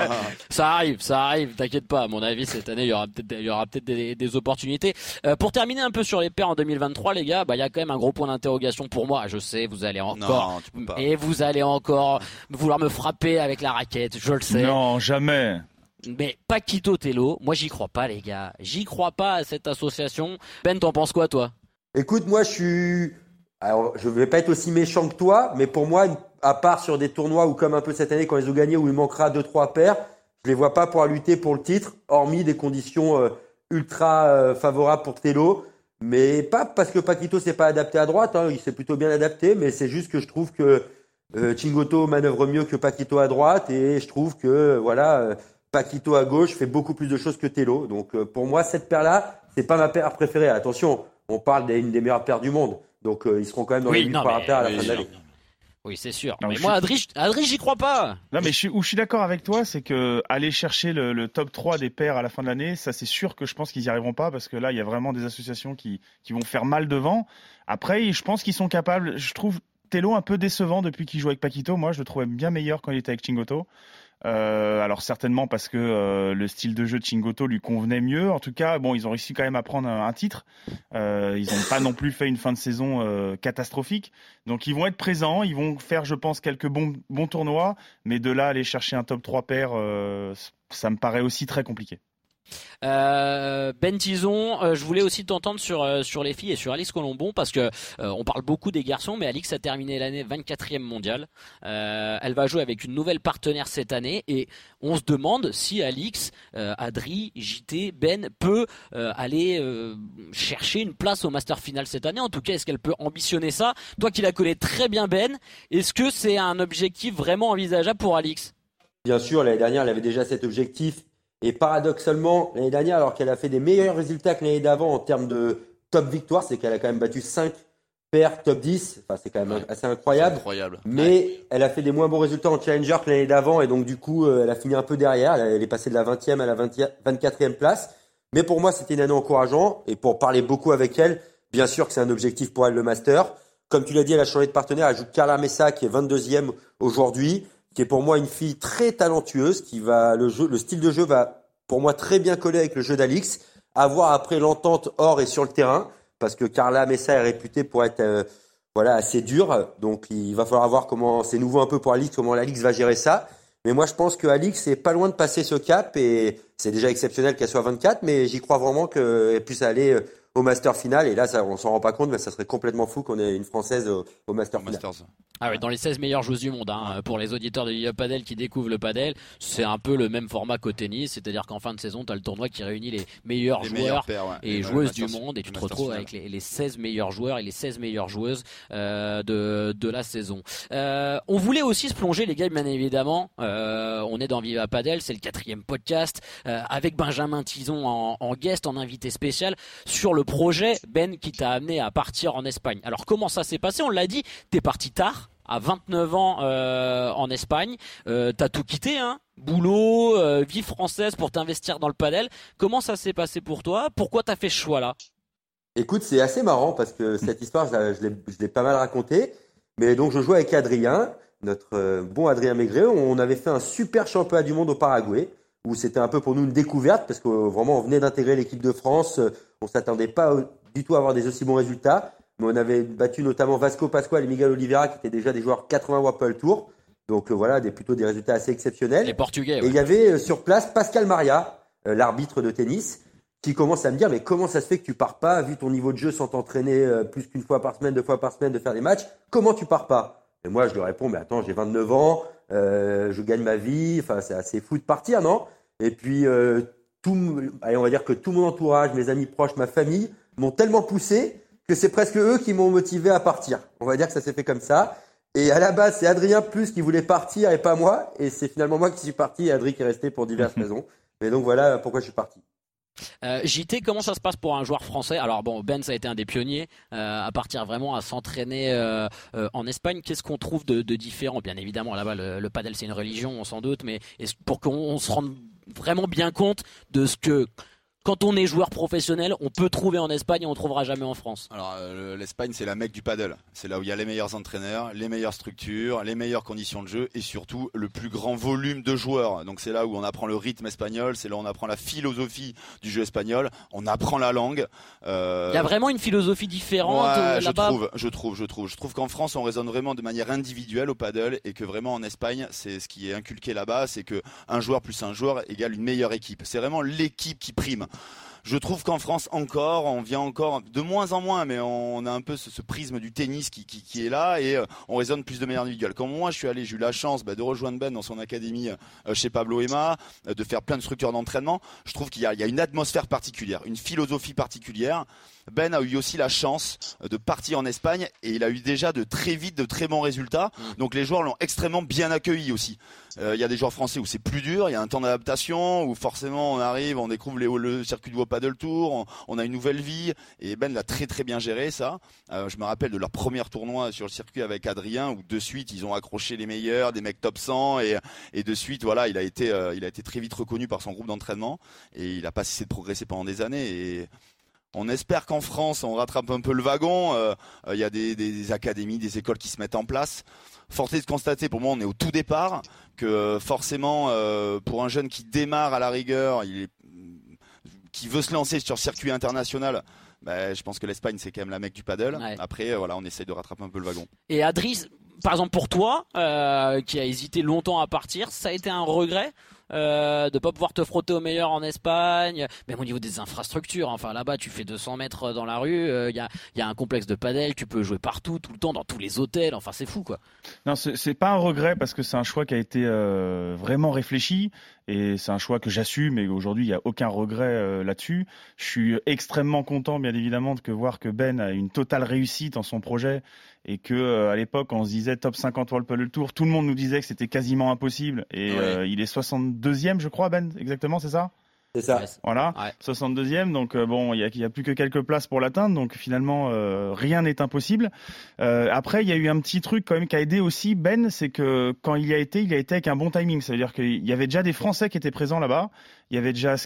[SPEAKER 3] ça arrive, ça arrive, t'inquiète pas. À mon avis, cette année, il y aura peut-être, il y aura peut-être des, des, opportunités. Euh, pour terminer un peu sur les paires en 2023, les gars, bah il y a quand même un gros point d'interrogation pour moi. Je sais, vous allez encore et vous allez encore vouloir me frapper avec la raquette. Je le sais.
[SPEAKER 5] Non, jamais.
[SPEAKER 3] Mais Paquito Tello, moi j'y crois pas les gars. J'y crois pas à cette association. Ben, t'en penses quoi toi?
[SPEAKER 6] Écoute, moi je suis... Alors, je vais pas être aussi méchant que toi, mais pour moi, à part sur des tournois ou comme un peu cette année quand ils ont gagné où il manquera 2-3 paires, je les vois pas pouvoir lutter pour le titre, hormis des conditions euh, ultra euh, favorables pour Tello. Mais pas parce que Paquito s'est pas adapté à droite, hein, il s'est plutôt bien adapté, mais c'est juste que je trouve que euh, Chingoto manœuvre mieux que Paquito à droite et je trouve que voilà Paquito à gauche fait beaucoup plus de choses que Tello. Donc euh, pour moi, cette paire-là, c'est pas ma paire préférée. Attention, on parle d'une des meilleures paires du monde. Donc euh, ils seront quand même dans les 8 paires à la fin de l'année.
[SPEAKER 3] Oui, c'est sûr. mais moi, Adri, Adri j'y crois pas.
[SPEAKER 5] Non, mais je suis, où je suis d'accord avec toi, c'est que aller chercher le, top 3 des paires à la fin de l'année, ça c'est sûr que je pense qu'ils y arriveront pas parce que là, il y a vraiment des associations qui, qui vont faire mal devant. Après, je pense qu'ils sont capables. Je trouve Tello un peu décevant depuis qu'il joue avec Paquito. Moi, je le trouvais bien meilleur quand il était avec Chingoto. Euh, alors certainement parce que euh, le style de jeu de Chingoto lui convenait mieux. En tout cas, bon, ils ont réussi quand même à prendre un, titre. Euh, ils n'ont pas non plus fait une fin de saison catastrophique. Donc ils vont être présents, ils vont faire, je pense, quelques bons, bons tournois. Mais de là aller chercher un top 3 pair, ça me paraît aussi très compliqué.
[SPEAKER 3] Euh, ben Tison, euh, je voulais aussi t'entendre sur euh, sur les filles et sur Alix Colombon parce que on parle beaucoup des garçons, mais Alix a terminé l'année 24e mondiale. elle va jouer avec une nouvelle partenaire cette année et on se demande si Alix, Adri, JT, Ben peut aller chercher une place au Master Final cette année. En tout cas, est-ce qu'elle peut ambitionner ça? Toi qui la connais très bien, Ben, est-ce que c'est un objectif vraiment envisageable pour Alix?
[SPEAKER 6] Bien sûr, l'année dernière, elle avait déjà cet objectif et paradoxalement, l'année dernière, alors qu'elle a fait des meilleurs résultats que l'année d'avant en termes de top victoire, c'est qu'elle a quand même battu 5 paires top 10. Enfin, c'est quand même assez incroyable.
[SPEAKER 4] incroyable.
[SPEAKER 6] Mais elle a fait des moins bons résultats en challenger que l'année d'avant. Et donc, du coup, euh, elle a fini un peu derrière. Elle est passée de la 20e à la 24e place. Mais pour moi, c'était une année encourageante. Et pour parler beaucoup avec elle, bien sûr que c'est un objectif pour elle le master. Comme tu l'as dit, elle a changé de partenaire. Elle joue Carla Messa, qui est 22e aujourd'hui qui est pour moi une fille très talentueuse, qui va le jeu, le style de jeu va pour moi très bien coller avec le jeu d'Alix. À voir après l'entente hors et sur le terrain, parce que Carla Messa est réputée pour être euh, voilà assez dure, donc il va falloir voir comment c'est nouveau un peu pour Alix, comment l'Alix va gérer ça. Mais moi, je pense que Alix est pas loin de passer ce cap et c'est déjà exceptionnel qu'elle soit 24, mais j'y crois vraiment qu'elle puisse aller euh, au Master final. Et là, ça, on s'en rend pas compte, mais ça serait complètement fou qu'on ait une Française au, Master final.
[SPEAKER 3] Ah oui, dans les 16 meilleures joueuses du monde, hein, pour les auditeurs de Viva Padel qui découvrent le padel, c'est un peu le même format qu'au tennis, c'est-à-dire qu'en fin de saison, tu as le tournoi qui réunit les meilleurs joueurs et joueuses du monde, et tu te retrouves avec les, 16 meilleurs joueurs et les 16 meilleures joueuses euh, de, de la saison. Euh, on voulait aussi se plonger, les gars, bien évidemment. Euh, on est dans Viva Padel, c'est le quatrième podcast, avec Benjamin Tison en, en guest, en invité spécial, sur le projet, Ben, qui t'a amené à partir en Espagne. Alors comment ça s'est passé? On l'a dit, t'es parti tard à 29 ans euh, en Espagne. Euh, t'as tout quitté, hein Boulot, euh, vie française pour t'investir dans le padel. Comment ça s'est passé pour toi? Pourquoi t'as fait ce choix-là?
[SPEAKER 6] Écoute, c'est assez marrant parce que cette histoire, je l'ai pas mal racontée. Mais donc, je jouais avec Adrien, notre bon Adrien Maigret. On avait fait un super championnat du monde au Paraguay où c'était un peu pour nous une découverte parce que vraiment on venait d'intégrer l'équipe de France. On s'attendait pas du tout à avoir des aussi bons résultats on avait battu notamment Vasco Pascual et Miguel Oliveira, qui étaient déjà des joueurs 80 Wapple Tour. Donc euh, voilà, des, plutôt des résultats assez exceptionnels.
[SPEAKER 3] Les Portugais.
[SPEAKER 6] Et il y avait euh, sur place Pascal Maria, euh, l'arbitre de tennis, qui commence à me dire mais comment ça se fait que tu pars pas, vu ton niveau de jeu sans t'entraîner plus qu'une fois par semaine, deux fois par semaine, de faire des matchs, comment tu pars pas? Et moi je lui réponds mais attends, j'ai 29 ans, je gagne ma vie, enfin c'est assez fou de partir, non? Et puis tout, allez, on va dire que tout mon entourage, mes amis proches, ma famille m'ont tellement poussé que c'est presque eux qui m'ont motivé à partir. On va dire que ça s'est fait comme ça. Et à la base, c'est Adrien plus qui voulait partir et pas moi. Et c'est finalement moi qui suis parti et Adrien qui est resté pour diverses raisons. Mais donc voilà pourquoi je suis parti.
[SPEAKER 3] Euh, JT, comment ça se passe pour un joueur français? Alors bon, Ben ça a été un des pionniers euh, à partir vraiment à s'entraîner euh, en Espagne. Qu'est-ce qu'on trouve de, différent? Bien évidemment, là-bas le, padel c'est une religion, on s'en doute, mais pour qu'on se rende vraiment bien compte de ce que quand on est joueur professionnel, on peut trouver en Espagne et on trouvera jamais en France.
[SPEAKER 4] Alors l'Espagne c'est la mecque du paddle. C'est là où il y a les meilleurs entraîneurs, les meilleures structures, les meilleures conditions de jeu et surtout le plus grand volume de joueurs. Donc c'est là où on apprend le rythme espagnol, c'est là où on apprend la philosophie du jeu espagnol, on apprend la langue.
[SPEAKER 3] Euh, il y a vraiment une philosophie différente euh, là-bas.
[SPEAKER 4] Je trouve, je trouve, je trouve. Je trouve qu'en France on raisonne vraiment de manière individuelle au paddle et que vraiment en Espagne c'est ce qui est inculqué là-bas, c'est que un joueur plus un joueur égale une meilleure équipe. C'est vraiment l'équipe qui prime. Je trouve qu'en France encore, on vient encore de moins en moins, mais on a un peu ce, prisme du tennis qui, est là et euh, on raisonne plus de manière individuelle. Comme moi, je suis allé, j'ai eu la chance bah, de rejoindre Ben dans son académie euh, chez Pablo Emma, euh, de faire plein de structures d'entraînement. Je trouve qu'il y a une atmosphère particulière, une philosophie particulière. Ben a eu aussi la chance de partir en Espagne et il a eu déjà de très vite de très bons résultats. Mm. Donc les joueurs l'ont extrêmement bien accueilli aussi. Euh, il y a des joueurs français où c'est plus dur, il y a un temps d'adaptation où forcément on arrive, on découvre le circuit de Paddle Tour, on, a une nouvelle vie et Ben l'a très très bien géré ça. Euh, je me rappelle de leur premier tournoi sur le circuit avec Adrien où de suite ils ont accroché les meilleurs, des mecs top 100 et, et de suite voilà il a été euh, il a été très vite reconnu par son groupe d'entraînement et il a pas cessé de progresser pendant des années et on espère qu'en France, on rattrape un peu le wagon. Euh, il y a des, académies, des écoles qui se mettent en place. Force est de constater, pour moi, on est au tout départ, que euh, forcément, euh, pour un jeune qui démarre à la rigueur, qui veut se lancer sur circuit international, bah, je pense que l'Espagne, c'est quand même la mec du paddle. Après, voilà, on essaye de rattraper un peu le wagon.
[SPEAKER 3] Et Adris, par exemple, pour toi, qui a hésité longtemps à partir, ça a été un regret euh, de pas pouvoir te frotter au meilleur en Espagne, même au niveau des infrastructures. Enfin là-bas, tu fais 200 mètres dans la rue, il euh, y, a, y, a, un complexe de padel, tu peux jouer partout, tout le temps, dans tous les hôtels. Enfin, c'est fou quoi.
[SPEAKER 5] Non, c'est pas un regret parce que c'est un choix qui a été euh, vraiment réfléchi et c'est un choix que j'assume et aujourd'hui il n'y a aucun regret euh, là-dessus. Je suis extrêmement content bien évidemment de voir que Ben a une totale réussite dans son projet et que euh, à l'époque on se disait top 50 World Padel Tour, tout le monde nous disait que c'était quasiment impossible. Et euh, il est 62e je crois Ben, exactement c'est ça?
[SPEAKER 6] C'est ça.
[SPEAKER 5] Voilà, 62e, donc euh, bon, il y a, y a, plus que quelques places pour l'atteindre, donc finalement euh, rien n'est impossible. Euh, après, il y a eu un petit truc quand même qui a aidé aussi Ben, c'est que quand il y a été, il a été avec un bon timing, c'est-à-dire qu'il y avait déjà des Français qui étaient présents là-bas. Il y avait déjà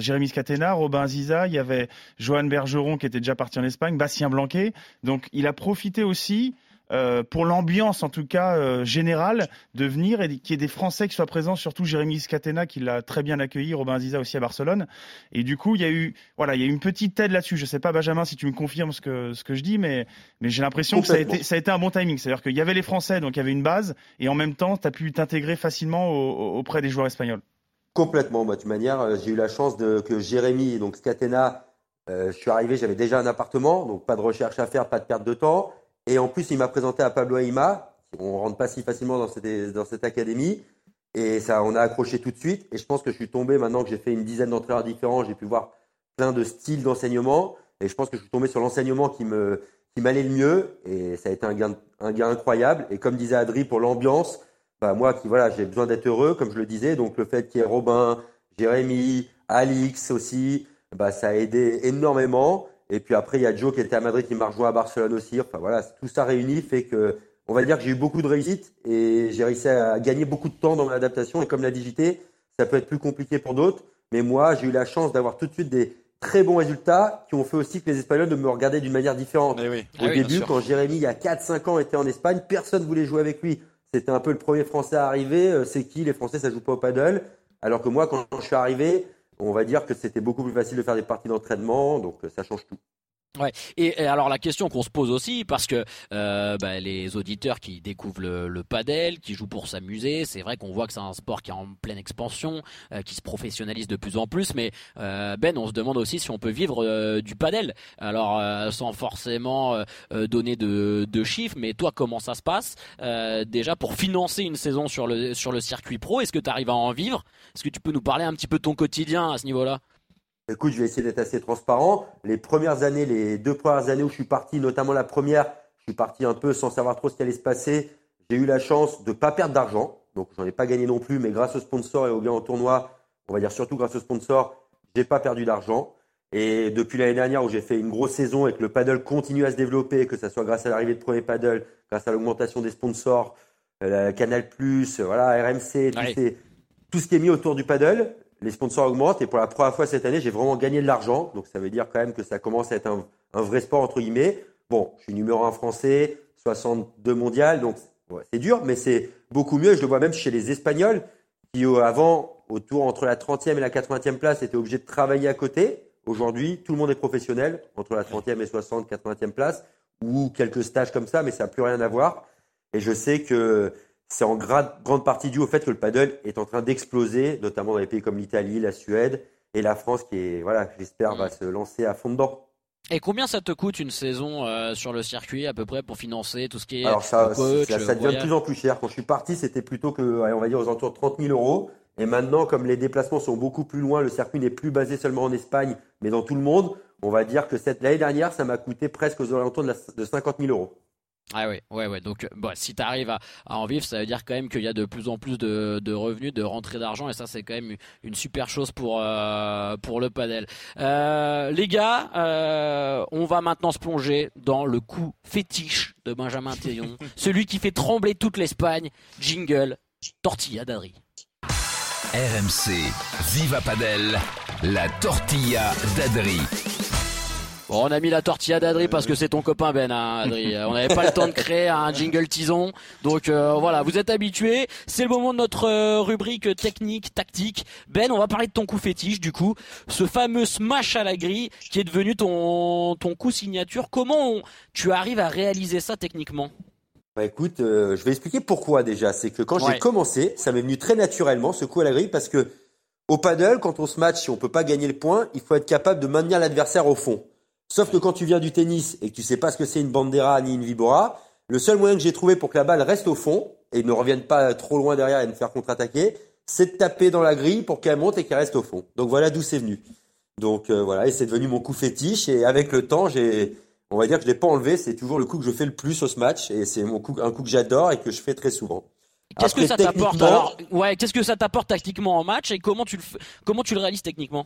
[SPEAKER 5] Jérémy Scatena, Robin Ziza, il y avait Johan Bergeron qui était déjà parti en Espagne, Bastien Blanquet. Donc il a profité aussi euh, pour l'ambiance en tout cas euh, générale de venir et qu'il y ait des Français qui soient présents, surtout Jérémy Scatena qui l'a très bien accueilli, Robin Ziza aussi à Barcelone. Et du coup, il y a eu voilà, il y a eu une petite aide là-dessus. Je sais pas Benjamin si tu me confirmes ce que ce que je dis, mais mais j'ai l'impression que ça a été ça a été un bon timing. C'est-à-dire qu'il y avait les Français, donc il y avait une base, et en même temps, tu as pu t'intégrer facilement auprès des joueurs espagnols.
[SPEAKER 6] Complètement. Moi, de toute manière, euh, j'ai eu la chance de que Jérémy, donc Scatena, je suis arrivé, j'avais déjà un appartement, donc pas de recherche à faire, pas de perte de temps. Et en plus, il m'a présenté à Pablo Aima. On rentre pas si facilement dans cette, dans cette académie. Et ça, on a accroché tout de suite. Et je pense que je suis tombé maintenant que j'ai fait une dizaine d'entraîneurs différents. J'ai pu voir plein de styles d'enseignement. Et je pense que je suis tombé sur l'enseignement qui me, qui m'allait le mieux. Et ça a été un gain, un gain incroyable. Et comme disait Adri, pour l'ambiance, bah, moi qui, voilà, j'ai besoin d'être heureux, comme je le disais. Donc, le fait qu'il y ait Robin, Jérémy, Alix aussi, bah, ça a aidé énormément. Et puis après, il y a Joe qui était à Madrid, qui m'a rejoint à Barcelone aussi. Enfin voilà, tout ça réuni fait que, on va dire que j'ai eu beaucoup de réussite et j'ai réussi à gagner beaucoup de temps dans mon adaptation. Et comme la digité, ça peut être plus compliqué pour d'autres. Mais moi, j'ai eu la chance d'avoir tout de suite des très bons résultats qui ont fait aussi que les Espagnols de me regardaient d'une manière différente.
[SPEAKER 4] Eh
[SPEAKER 6] Au ah début, quand Jérémy, il y a 4-5 ans, était en Espagne, personne voulait jouer avec lui. C'était un peu le premier Français à arriver. Euh, c'est qui? Les Français, ça joue pas au paddle. Alors que moi, quand je suis arrivé, on va dire que c'était beaucoup plus facile de faire des parties d'entraînement, donc euh, ça change tout.
[SPEAKER 3] Ouais. Et, alors la question qu'on se pose aussi, parce que euh, bah, les auditeurs qui découvrent le, le padel, qui jouent pour s'amuser, c'est vrai qu'on voit que c'est un sport qui est en pleine expansion, euh, qui se professionnalise de plus en plus. Mais euh, Ben, on se demande aussi si on peut vivre du padel. Alors sans forcément donner de, de, chiffres, mais toi comment ça se passe déjà pour financer une saison sur le sur le circuit pro? Est-ce que tu arrives à en vivre? Est-ce que tu peux nous parler un petit peu de ton quotidien à ce niveau-là?
[SPEAKER 6] Écoute, je vais essayer d'être assez transparent. Les premières années, les deux premières années où je suis parti, notamment la première, je suis parti un peu sans savoir trop ce qui allait se passer. J'ai eu la chance de ne pas perdre d'argent. Donc, j'en ai pas gagné non plus, mais grâce aux sponsors et aux gains en tournoi, on va dire surtout grâce aux sponsors, j'ai pas perdu d'argent. Et depuis l'année dernière où j'ai fait une grosse saison et que le paddle continue à se développer, que ce soit grâce à l'arrivée de premier paddle, grâce à l'augmentation des sponsors, euh, Canal+, voilà, RMC, tout ce qui est mis autour du paddle, les sponsors augmentent et pour la première fois cette année, j'ai vraiment gagné de l'argent. Donc ça veut dire quand même que ça commence à être un, vrai sport entre guillemets. Bon, je suis numéro un français, 62 mondial, donc c'est dur, mais c'est beaucoup mieux. Je le vois même chez les Espagnols qui euh, avant, autour entre la 30e et la 80e place, étaient obligés de travailler à côté. Aujourd'hui, tout le monde est professionnel entre la 30e et 60, 80e place, ou quelques stages comme ça, mais ça n'a plus rien à voir. Et je sais que c'est en grande partie dû au fait que le paddle est en train d'exploser, notamment dans les pays comme l'Italie, la Suède et la France qui est, voilà, j'espère, va mm. se lancer à fond dedans.
[SPEAKER 3] Et combien ça te coûte une saison euh, sur le circuit à peu près pour financer tout ce qui est
[SPEAKER 6] Alors ça, ça, devient de plus en plus cher. Quand je suis parti, c'était plutôt que, on va dire, aux alentours de 30 000 euros. Et maintenant, comme les déplacements sont beaucoup plus loin, le circuit n'est plus basé seulement en Espagne, mais dans tout le monde, on va dire que cette l'année dernière, ça m'a coûté presque aux alentours de, de 50 000 euros.
[SPEAKER 3] Ah ouais, ouais, ouais. Donc, bon, si tu arrives à, en vivre, ça veut dire quand même qu'il y a de plus en plus de, revenus, de rentrées d'argent, et ça, c'est quand même une super chose pour euh, pour le padel. Euh, les gars, euh, on va maintenant se plonger dans le coup fétiche de Benjamin Théon, celui qui fait trembler toute l'Espagne. Jingle, tortilla d'Adri.
[SPEAKER 2] RMC, Viva Padel, la tortilla d'Adri
[SPEAKER 3] on a mis la tortilla d'Adri parce que c'est ton copain Ben, hein, Adri. On n'avait pas le temps de créer un jingle tison. Donc euh, voilà, vous êtes habitués. C'est le moment de notre euh, rubrique technique, tactique. Ben, on va parler de ton coup fétiche du coup. Ce fameux smash à la grille qui est devenu ton, ton coup signature. Comment tu arrives à réaliser ça techniquement?
[SPEAKER 6] Bah écoute, euh, je vais expliquer pourquoi déjà. C'est que quand j'ai commencé, ça m'est venu très naturellement ce coup à la grille parce que au paddle, quand on se match, si on peut pas gagner le point, il faut être capable de maintenir l'adversaire au fond. Sauf que quand tu viens du tennis et que tu sais pas ce que c'est une bandera ni une vibora, le seul moyen que j'ai trouvé pour que la balle reste au fond et ne revienne pas trop loin derrière et me faire contre-attaquer, c'est de taper dans la grille pour qu'elle monte et qu'elle reste au fond. Donc voilà d'où c'est venu. Donc euh, voilà, et c'est devenu mon coup fétiche et avec le temps, j'ai on va dire que je l'ai pas enlevé, c'est toujours le coup que je fais le plus au match et c'est mon coup un coup que j'adore et que je fais très souvent.
[SPEAKER 3] Qu'est-ce que ça t'apporte alors? Ouais, qu'est-ce que ça t'apporte tactiquement en match et comment tu le comment tu le réalises techniquement?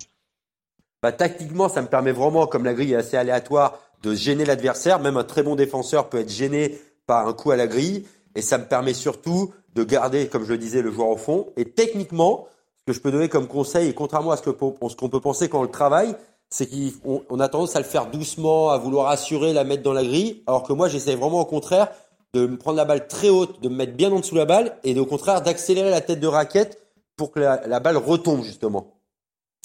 [SPEAKER 6] Bah, tactiquement, ça me permet vraiment, comme la grille est assez aléatoire, de gêner l'adversaire. Même un très bon défenseur peut être gêné par un coup à la grille. Et ça me permet surtout de garder, comme je le disais, le joueur au fond. Et techniquement, ce que je peux donner comme conseil, et contrairement à ce qu'on peut penser quand on le travaille, c'est qu'on a tendance à le faire doucement, à vouloir assurer, la mettre dans la grille. Alors que moi, j'essaie vraiment au contraire de prendre la balle très haute, de me mettre bien en dessous de la balle, et au contraire d'accélérer la tête de raquette pour que la balle retombe justement.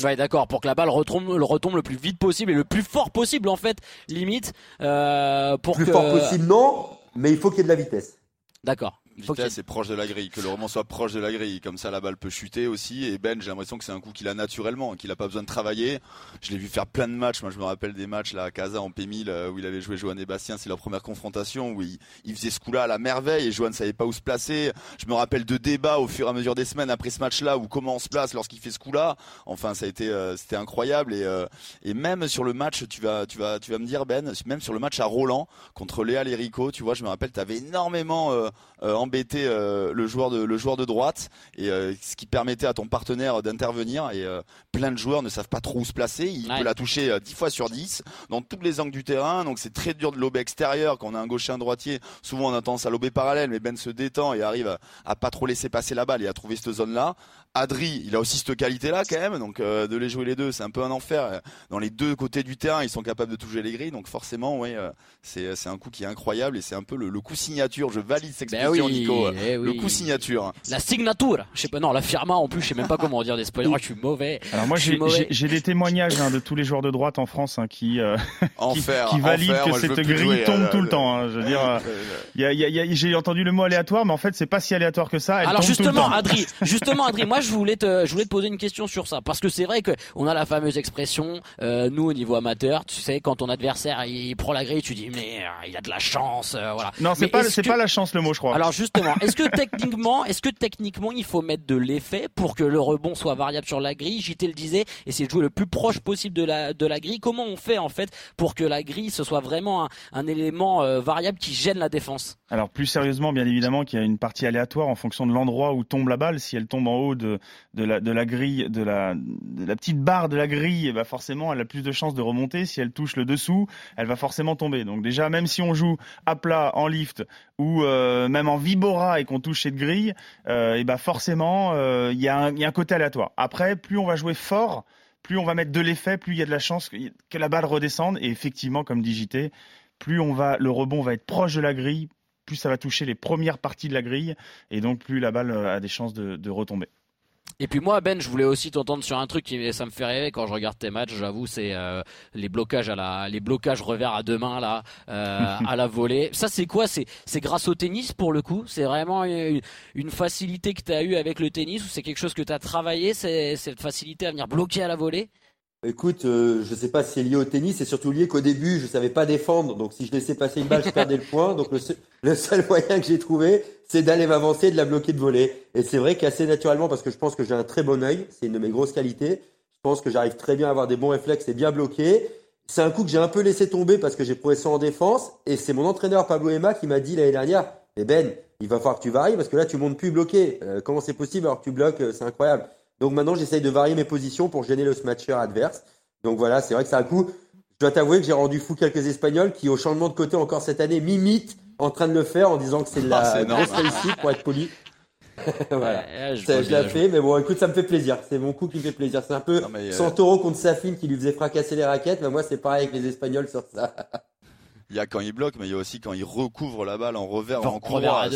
[SPEAKER 3] Ouais, d'accord, pour que la balle retombe, le retombe le plus vite possible et le plus fort possible en fait, limite. Euh, pour
[SPEAKER 6] Plus
[SPEAKER 3] que...
[SPEAKER 6] fort possible, non, mais il faut qu'il y ait de la vitesse.
[SPEAKER 3] D'accord. Il faut
[SPEAKER 4] Vitesse est proche de la grille, que le roman soit proche de la grille, comme ça la balle peut chuter aussi. Et Ben, j'ai l'impression que c'est un coup qu'il a naturellement, qu'il a pas besoin de travailler. Je l'ai vu faire plein de matchs. Moi, je me rappelle des matchs là à Casa en P1000 euh, où il avait joué Johan et Bastien. C'est leur première confrontation où il, il faisait ce coup-là à la merveille et Johan savait pas où se placer. Je me rappelle de débats au fur et à mesure des semaines après ce match-là où comment on se place lorsqu'il fait ce coup-là. Enfin, ça a été, euh, c'était incroyable et euh, et même sur le match, tu vas, tu vas, tu vas me dire Ben, même sur le match à Roland contre Léa Lérico, tu vois, je me rappelle, tu avais énormément euh, euh, embêté euh, le joueur de le joueur de droite et euh, ce qui permettait à ton partenaire d'intervenir et euh, plein de joueurs ne savent pas trop où se placer. Il
[SPEAKER 3] Ouais.
[SPEAKER 4] peut la toucher euh, 10 fois sur 10 dans tous les angles du terrain. Donc c'est très dur de lober extérieur. Quand on a un gaucher un droitier souvent on a tendance à lober parallèle mais Ben se détend et arrive à, à pas trop laisser passer la balle et à trouver cette zone là Adri il a aussi cette qualité là quand même donc euh, de les jouer les deux c'est un peu un enfer dans les deux côtés du terrain ils sont capables de toucher les grilles donc forcément ouais euh, c'est un coup qui est incroyable et c'est un peu le, le coup signature je valide cette
[SPEAKER 3] Ben
[SPEAKER 4] expression
[SPEAKER 3] oui,
[SPEAKER 4] Nico
[SPEAKER 3] eh
[SPEAKER 4] le coup signature
[SPEAKER 3] La signature, je sais pas, non, la firma en plus, je sais même pas comment dire des spoilers. Oh, je suis mauvais.
[SPEAKER 5] Alors moi j'ai des témoignages hein, de tous les joueurs de droite en France hein, qui, euh, qui,
[SPEAKER 4] enfer
[SPEAKER 5] qui valident
[SPEAKER 4] enfer,
[SPEAKER 5] que
[SPEAKER 4] moi,
[SPEAKER 5] cette grille
[SPEAKER 4] jouer,
[SPEAKER 5] tombe
[SPEAKER 4] euh,
[SPEAKER 5] tout le temps. hein. Je veux dire, euh, j'ai entendu le mot aléatoire, mais en fait c'est pas si aléatoire que ça. Elle
[SPEAKER 3] Alors
[SPEAKER 5] tombe tout le
[SPEAKER 3] justement,
[SPEAKER 5] temps.
[SPEAKER 3] Adri, justement, Adri, moi je voulais te, je voulais te poser une question sur ça, parce que c'est vrai que on a la fameuse expression, euh, nous au niveau amateur, tu sais, quand ton adversaire il prend la grille, tu dis mais euh, il a de la chance, euh, voilà.
[SPEAKER 5] Non, c'est pas
[SPEAKER 3] que-
[SPEAKER 5] la chance le mot, je crois.
[SPEAKER 3] Alors justement, est-ce que techniquement, est-ce que techniquement il faut mettre de l'effet pour que le rebond soit variable sur la grille? JT le disait, essayer de jouer le plus proche possible de la de la grille. Comment on fait en fait pour que la grille ce soit vraiment un, un élément variable qui gêne la défense?
[SPEAKER 5] Alors plus sérieusement, bien évidemment, qu'il y a une partie aléatoire en fonction de l'endroit où tombe la balle. Si elle tombe en haut de, de, la, grille, de la, petite barre de la grille, eh ben forcément, elle a plus de chances de remonter. Si elle touche le dessous, elle va forcément tomber. Donc déjà, même si on joue à plat, en lift ou euh, même en vibora et qu'on touche cette grille, euh, et ben forcément, euh, il y, a un- côté aléatoire. Après, plus on va jouer fort, plus on va mettre de l'effet, plus il y a de la chance que, la balle redescende. Et effectivement, comme dit plus on va, le rebond va être proche de la grille, plus ça va toucher les premières parties de la grille, et donc plus la balle a des chances de retomber.
[SPEAKER 3] Et puis moi Ben, je voulais aussi t'entendre sur un truc qui ça me fait rêver quand je regarde tes matchs, j'avoue, c'est euh, les blocages à la les blocages revers à deux mains là euh, à la volée. Ça c'est quoi? C'est c'est grâce au tennis pour le coup? C'est vraiment une, une facilité que tu as eu avec le tennis ou c'est quelque chose que tu as travaillé, c'est cette facilité à venir bloquer à la volée?
[SPEAKER 6] Écoute, euh, je sais pas si c'est lié au tennis, c'est surtout lié qu'au début, je savais pas défendre, donc si je laissais passer une balle, je perdais le point. Donc le seul, le seul moyen que j'ai trouvé, c'est d'aller m'avancer et de la bloquer de voler. Et c'est vrai qu'assez naturellement, parce que je pense que j'ai un très bon œil, c'est une de mes grosses qualités. Je pense que j'arrive très bien à avoir des bons réflexes et bien bloquer. C'est un coup que j'ai un peu laissé tomber parce que j'ai progressé en défense. Et c'est mon entraîneur Pablo Emma qui m'a dit l'année dernière, eh Ben, il va falloir que tu varies parce que là tu montes plus bloqué. Euh, comment c'est possible alors que tu bloques euh, C'est incroyable. Donc maintenant j'essaye de varier mes positions pour gêner le smatcher adverse. Donc voilà, c'est vrai que c'est un coup. Je dois t'avouer que j'ai rendu fou quelques Espagnols qui, au changement de côté encore cette année, m'imitent en train de le faire en disant que c'est de la
[SPEAKER 4] énorme.
[SPEAKER 6] grosse réussite pour être poli. voilà.
[SPEAKER 3] Ouais, je
[SPEAKER 6] Ça, l'ai fait, mais bon, écoute, ça me fait plaisir. C'est mon coup qui me fait plaisir. C'est un peu
[SPEAKER 4] Non, mais, euh,
[SPEAKER 6] Santoro contre Safin qui lui faisait fracasser les raquettes. Mais moi, c'est pareil avec les Espagnols sur ça.
[SPEAKER 4] Il y a quand il bloque, mais il y a aussi quand il recouvre la balle en revers,
[SPEAKER 3] Enfin,
[SPEAKER 4] en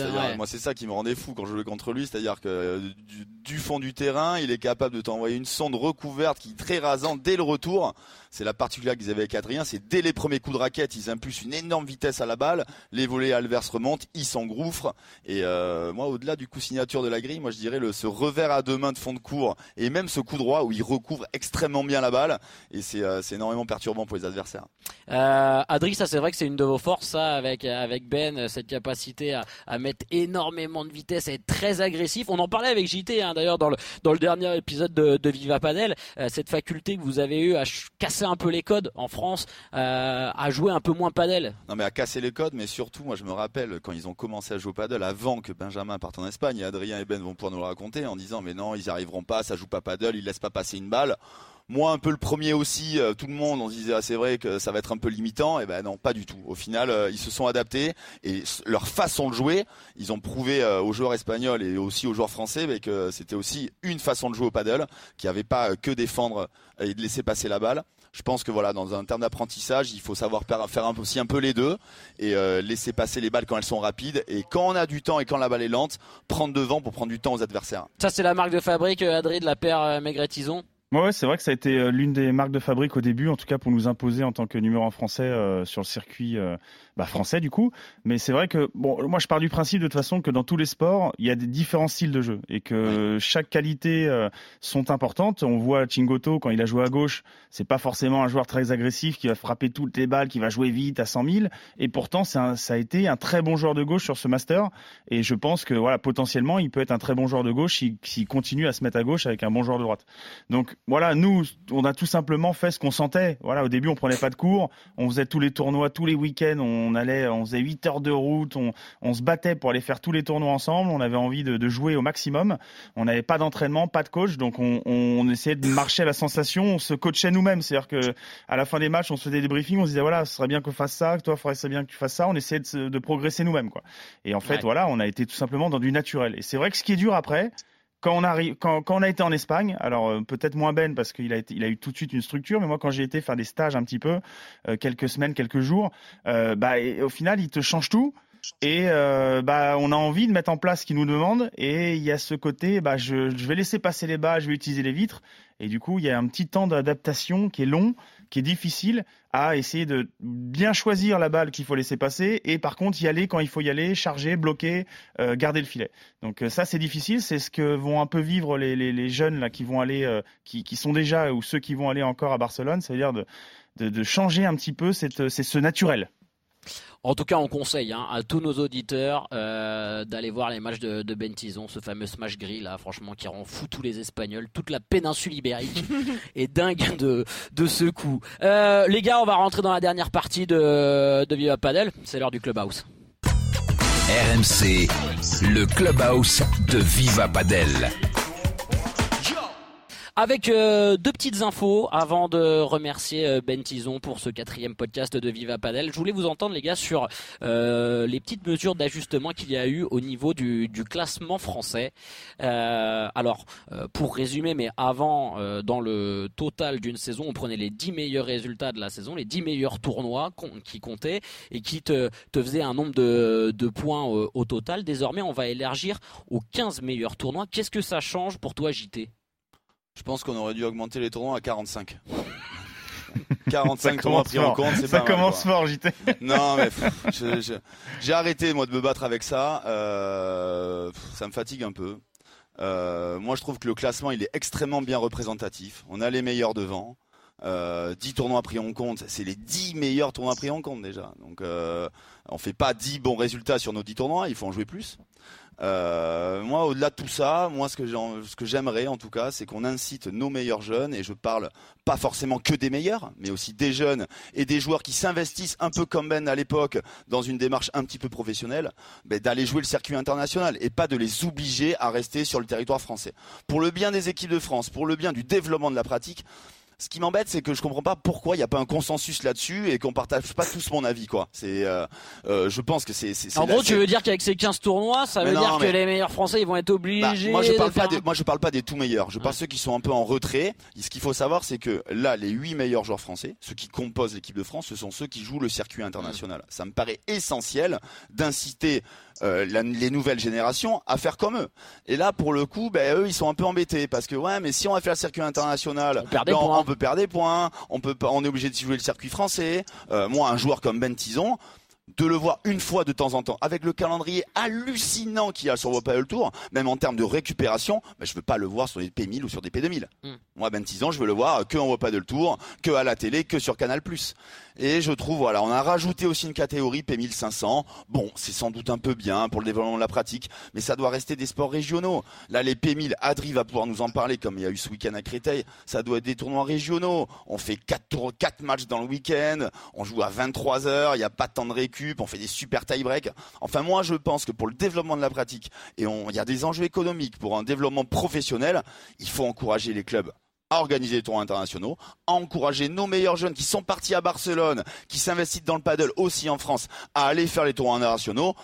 [SPEAKER 3] ouais.
[SPEAKER 4] Moi, c'est ça qui me rendait fou quand je jouais contre lui, c'est-à-dire que euh, du, du fond du terrain, il est capable de t'envoyer une sonde recouverte qui est très rasante dès le retour. C'est la particularité qu'ils avaient avec Adrien, c'est dès les premiers coups de raquette, ils impulsent une énorme vitesse à la balle, les volets Alvers remontent, ils s'engouffrent. Et euh, moi, au-delà du coup signature de la grille, moi je dirais ce revers à deux mains de fond de cours et même ce coup droit où il recouvre extrêmement bien la balle. Et c'est euh, énormément perturbant pour les adversaires.
[SPEAKER 3] Euh, ça c'est vrai que c'est une de vos forces, ça, avec avec Ben, cette capacité à, mettre énormément de vitesse, à être très agressif. On en parlait avec JT, hein, d'ailleurs, dans le dans le dernier épisode de, Viva Padel, euh, cette faculté que vous avez eu à ch- un peu les codes en France, euh, à jouer un peu moins padel.
[SPEAKER 4] Non mais à casser les codes, mais surtout moi je me rappelle quand ils ont commencé à jouer au paddle avant que Benjamin parte en Espagne, et Adrien et Ben vont pouvoir nous le raconter en disant mais non ils y arriveront pas, ça joue pas paddle, ils laissent pas passer une balle. moi un peu le premier aussi, euh, tout le monde, on se disait ah, c'est vrai que ça va être un peu limitant, et ben non, pas du tout. Au final, euh, ils se sont adaptés et leur façon de jouer, ils ont prouvé aux joueurs espagnols et aussi aux joueurs français que c'était aussi une façon de jouer au paddle, qui avait pas que défendre et de laisser passer la balle. Je pense que voilà, dans un terme d'apprentissage, il faut savoir faire un, aussi un peu les deux et laisser passer les balles quand elles sont rapides et quand on a du temps et quand la balle est lente, prendre devant pour prendre du temps aux adversaires.
[SPEAKER 3] Ça c'est la marque de fabrique, Adrien de la paire Maigret-Tison?
[SPEAKER 5] Ouais, c'est vrai que ça a été euh, l'une des marques de fabrique au début, en tout cas pour nous imposer en tant que numéro un français euh, sur le circuit euh, bah, français du coup. Mais c'est vrai que bon, moi je pars du principe de toute façon que dans tous les sports, il y a des différents styles de jeu et que chaque qualité sont importantes. On voit Chingoto quand il a joué à gauche, c'est pas forcément un joueur très agressif qui va frapper toutes les balles, qui va jouer vite à 100 000. Et pourtant, ça a été un très bon joueur de gauche sur ce master. Et je pense que voilà, potentiellement, il peut être un très bon joueur de gauche s'il continue à se mettre à gauche avec un bon joueur de droite. Donc voilà, nous, on a tout simplement fait ce qu'on sentait. Voilà, au début, on prenait pas de cours, on faisait tous les tournois, tous les week-ends, on allait, on faisait 8 heures de route, on, se battait pour aller faire tous les tournois ensemble. On avait envie de, jouer au maximum. On n'avait pas d'entraînement, pas de coach, donc on, essayait de marcher à la sensation. On se coachait nous-mêmes, c'est-à-dire que à la fin des matchs, on se faisait des briefings, on se disait voilà, ce serait bien que fasse ça, toi, il faudrait bien que tu fasses ça. On essayait de, progresser nous-mêmes, quoi. Et en fait, voilà, on a été tout simplement dans du naturel. Et c'est vrai que ce qui est dur après, quand on, arrive, quand, quand, on a été en Espagne, alors euh, peut-être moins Ben parce qu'il a, été, il a eu tout de suite une structure, mais moi quand j'ai été faire des stages un petit peu, euh, quelques semaines, quelques jours, euh, bah, au final il te change tout. Et bah, on a envie de mettre en place ce qu'il nous demande. Et il y a ce côté, bah, je, je vais laisser passer les bas, je vais utiliser les vitres. Et du coup, il y a un petit temps d'adaptation qui est long, qui est difficile à essayer de bien choisir la balle qu'il faut laisser passer et par contre y aller quand il faut y aller, charger, bloquer, euh, garder le filet. Donc euh, ça c'est difficile, c'est ce que vont un peu vivre les, les, jeunes là qui vont aller, euh, qui, qui, sont déjà ou ceux qui vont aller encore à Barcelone, c'est-à-dire de, de, de, changer un petit peu cette, c'est ce naturel.
[SPEAKER 3] En tout cas, on conseille hein, à tous nos auditeurs euh, d'aller voir les matchs de, de Ben Tison, ce fameux smash grill là, franchement, qui rend fou tous les Espagnols, toute la péninsule ibérique est dingue de, de ce coup. Euh, les gars, on va rentrer dans la dernière partie de, de Viva Padel. C'est l'heure du Clubhouse.
[SPEAKER 2] RMC, le Clubhouse de Viva Padel.
[SPEAKER 3] Avec euh, deux petites infos avant de remercier euh, Ben Tison pour ce quatrième podcast de Viva Padel. Je voulais vous entendre les gars sur euh, les petites mesures d'ajustement qu'il y a eu au niveau du, classement français. alors pour résumer, mais avant dans le total d'une saison, on prenait les 10 meilleurs résultats de la saison, les 10 meilleurs tournois qui comptaient et qui te, te faisaient un nombre de, de points au total. Désormais, on va élargir aux 15 meilleurs tournois. Qu'est-ce que ça change pour toi, JT
[SPEAKER 4] je pense qu'on aurait dû augmenter les tournois à 45. 45 tournois pris en compte, c'est
[SPEAKER 5] Ça commence fort, JT.
[SPEAKER 4] Non, mais j'ai arrêté moi de me battre avec ça. Euh, ça me fatigue un peu. Euh, moi, je trouve que le classement, il est extrêmement bien représentatif. On a les meilleurs devant. Euh, 10 tournois pris en compte, c'est les 10 meilleurs tournois pris en compte déjà. Donc, euh, on fait pas 10 bons résultats sur nos 10 tournois, il faut en jouer plus. Euh, moi, au-delà de tout ça, moi, ce que j'aimerais, en tout cas, c'est qu'on incite nos meilleurs jeunes, et je parle pas forcément que des meilleurs, mais aussi des jeunes et des joueurs qui s'investissent un peu comme Ben à l'époque dans une démarche un petit peu professionnelle, ben, d'aller jouer le circuit international et pas de les obliger à rester sur le territoire français. Pour le bien des équipes de France, pour le bien du développement de la pratique, ce qui m'embête, c'est que je comprends pas pourquoi il n'y a pas un consensus là-dessus et qu'on partage pas tous mon avis, quoi. C'est, euh, euh, je pense que c'est.
[SPEAKER 3] En gros, tu veux dire qu'avec ces 15 tournois, ça veut dire que les meilleurs Français, ils vont être obligés.
[SPEAKER 4] Bah, moi, je parle pas des, moi, je parle pas des tout meilleurs. Je parle ceux qui sont un peu en retrait. ce qu'il faut savoir, c'est que là, les 8 meilleurs joueurs français, ceux qui composent l'équipe de France, ce sont ceux qui jouent le circuit international. Mm. Ça me paraît essentiel d'inciter euh, les nouvelles générations à faire comme eux. Et là, pour le coup, ben, eux, ils sont un peu embêtés parce que ouais, mais si on va faire le circuit international,
[SPEAKER 3] on, perd des points.
[SPEAKER 4] On peut perdre des points, on peut, on est obligé de jouer le circuit français. Euh, moi, un joueur comme Ben Tison, de le voir une fois de temps en temps, avec le calendrier hallucinant qu'il y a sur World Tour, même en termes de récupération, ben, je veux pas le voir sur des P1000 ou sur des P2000. Hmm. Moi, 26 ans, je veux le voir que en de Tour, que à la télé, que sur Canal+. Et je trouve, voilà, on a rajouté aussi une catégorie P1500. Bon, c'est sans doute un peu bien pour le développement de la pratique, mais ça doit rester des sports régionaux. Là, les P1000, Adri va pouvoir nous en parler, comme il y a eu ce week-end à Créteil. Ça doit être des tournois régionaux. On fait 4 tours, quatre matchs dans le week-end. On joue à 23 heures. Il n'y a pas de temps de récup. On fait des super tie-break. Enfin, moi, je pense que pour le développement de la pratique, et il y a des enjeux économiques pour un développement professionnel, il faut encourager les clubs à organiser des tournois internationaux, à encourager nos meilleurs jeunes qui sont partis à Barcelone, qui s'investissent dans le paddle aussi en France, à aller faire les tournois internationaux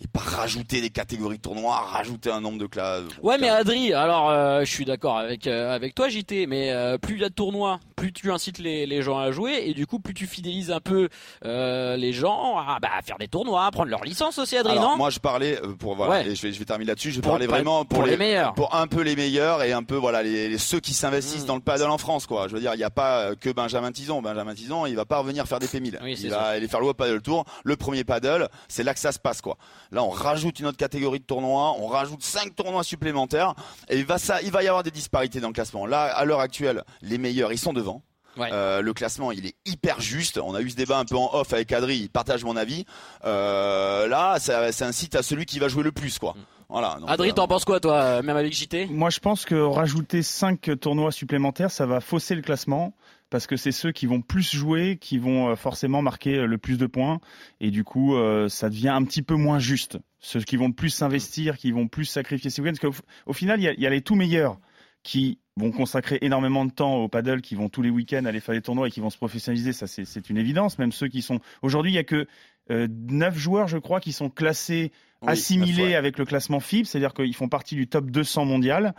[SPEAKER 4] et pas rajouter des catégories de tournois, rajouter un nombre de classes.
[SPEAKER 3] Ouais, mais Adri, alors euh, je suis d'accord avec euh, avec toi, JT, mais euh, plus il y a de tournois, plus tu incites les, les gens à jouer, et du coup plus tu fidélises un peu les gens à bah, faire des tournois, à prendre leur licence aussi, Adri,
[SPEAKER 4] alors,
[SPEAKER 3] non?
[SPEAKER 4] Moi, je parlais pour voilà, et je vais je vais terminer là-dessus. Je parlais vraiment pour,
[SPEAKER 3] les, meilleurs,
[SPEAKER 4] pour un peu les meilleurs et un peu voilà les, ceux qui s'investissent mmh. dans le paddle en France, quoi. Je veux dire, il n'y a pas que Benjamin Tison. Benjamin Tison, il va pas revenir faire des P1000. il va aller faire le Paddle Tour, le premier paddle. C'est là que ça se passe, quoi. Là, on rajoute une notre catégorie de tournois, on rajoute 5 tournois supplémentaires et il va, ça, il va y avoir des disparités dans le classement. Là, à l'heure actuelle, les meilleurs, ils sont devant. Euh, le classement, il est hyper juste. On a eu ce débat un peu en off avec Adri, il partage mon avis. Euh, là, ça, ça incite à celui qui va jouer le plus, quoi. Mm. Voilà.
[SPEAKER 3] Adri, euh, t'en penses quoi, toi, même avec JT
[SPEAKER 5] Moi, je pense que rajouter 5 tournois supplémentaires, ça va fausser le classement parce que c'est ceux qui vont plus jouer qui vont forcément marquer le plus de points et du coup ça devient un petit peu moins juste. Ceux qui vont le plus s'investir, qui vont plus sacrifier ces week-ends, parce qu'au au final il y a, il y a les tout meilleurs qui vont consacrer énormément de temps au paddle, qui vont tous les week-ends aller faire des tournois et qui vont se professionnaliser, ça c'est une évidence. Même ceux qui sont aujourd'hui, il y a que euh, 9 joueurs, je crois, qui sont classés assimilés avec le classement FIB, c'est-à-dire qu'ils font partie du top 200 mondial.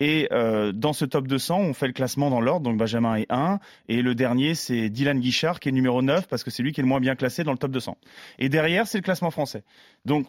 [SPEAKER 5] Et euh, dans ce top 200, on fait le classement dans l'ordre, donc Benjamin est 1, et le dernier c'est Dylan Guichard qui est numéro 9 parce que c'est lui qui est le moins bien classé dans le top 200. Et derrière, c'est le classement français. Donc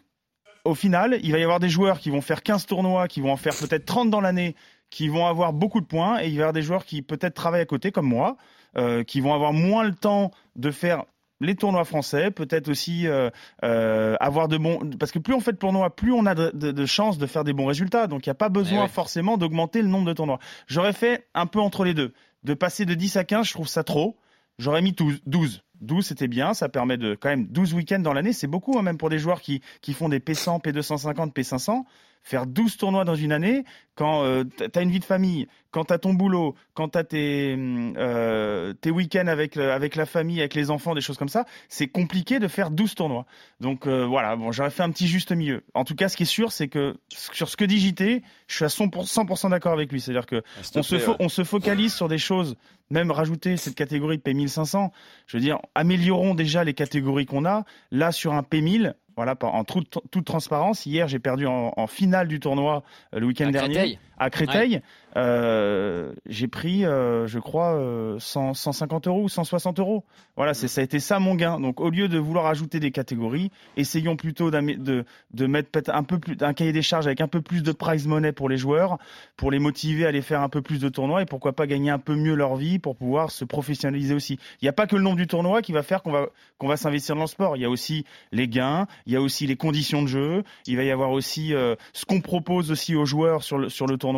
[SPEAKER 5] au final, il va y avoir des joueurs qui vont faire 15 tournois, qui vont en faire peut-être 30 dans l'année, qui vont avoir beaucoup de points et il va y avoir des joueurs qui peut-être travaillent à côté comme moi, euh, qui vont avoir moins le temps de faire les tournois français, peut-être aussi euh, euh, avoir de bons parce que plus on fait de tournois, plus on a de, de, chances de faire des bons résultats. Donc il n'y a pas besoin forcément d'augmenter le nombre de tournois. J'aurais fait un peu entre les deux. De passer de 10 à 15, je trouve ça trop. J'aurais mis 12. 12, c'était bien. Ça permet de quand même 12 week-ends dans l'année. C'est beaucoup, hein, même pour des joueurs qui, qui font des P100, P250, P500 faire 12 tournois dans une année, quand euh, tu as une vie de famille, quand tu as ton boulot, quand tu as tes, euh, tes week-ends avec, avec la famille, avec les enfants, des choses comme ça, c'est compliqué de faire 12 tournois. Donc euh, voilà, bon, j'aurais fait un petit juste milieu. En tout cas, ce qui est sûr, c'est que sur ce que dit JT, je suis à 100%, d'accord avec lui. C'est-à-dire que ah, on, se on se focalise sur des choses, même rajouter cette catégorie de P1500, je veux dire, améliorons déjà les catégories qu'on a. Là, sur un P1000, voilà, en toute, toute transparence, hier j'ai perdu en, en, finale du tournoi euh, le week-end dernier à Créteil. Euh, j'ai pris, euh, je crois, 100, 150 euros ou 160 euros. Voilà, c'est ça a été ça mon gain. Donc au lieu de vouloir ajouter des catégories, essayons plutôt de, de mettre un peu plus un cahier des charges avec un peu plus de prize money pour les joueurs, pour les motiver à aller faire un peu plus de tournois et pourquoi pas gagner un peu mieux leur vie pour pouvoir se professionnaliser aussi. Il n'y a pas que le nombre du tournoi qui va faire qu'on va qu'on va s'investir dans le sport. Il y a aussi les gains, il y a aussi les conditions de jeu, il va y avoir aussi euh, ce qu'on propose aussi aux joueurs sur le sur le tournoi.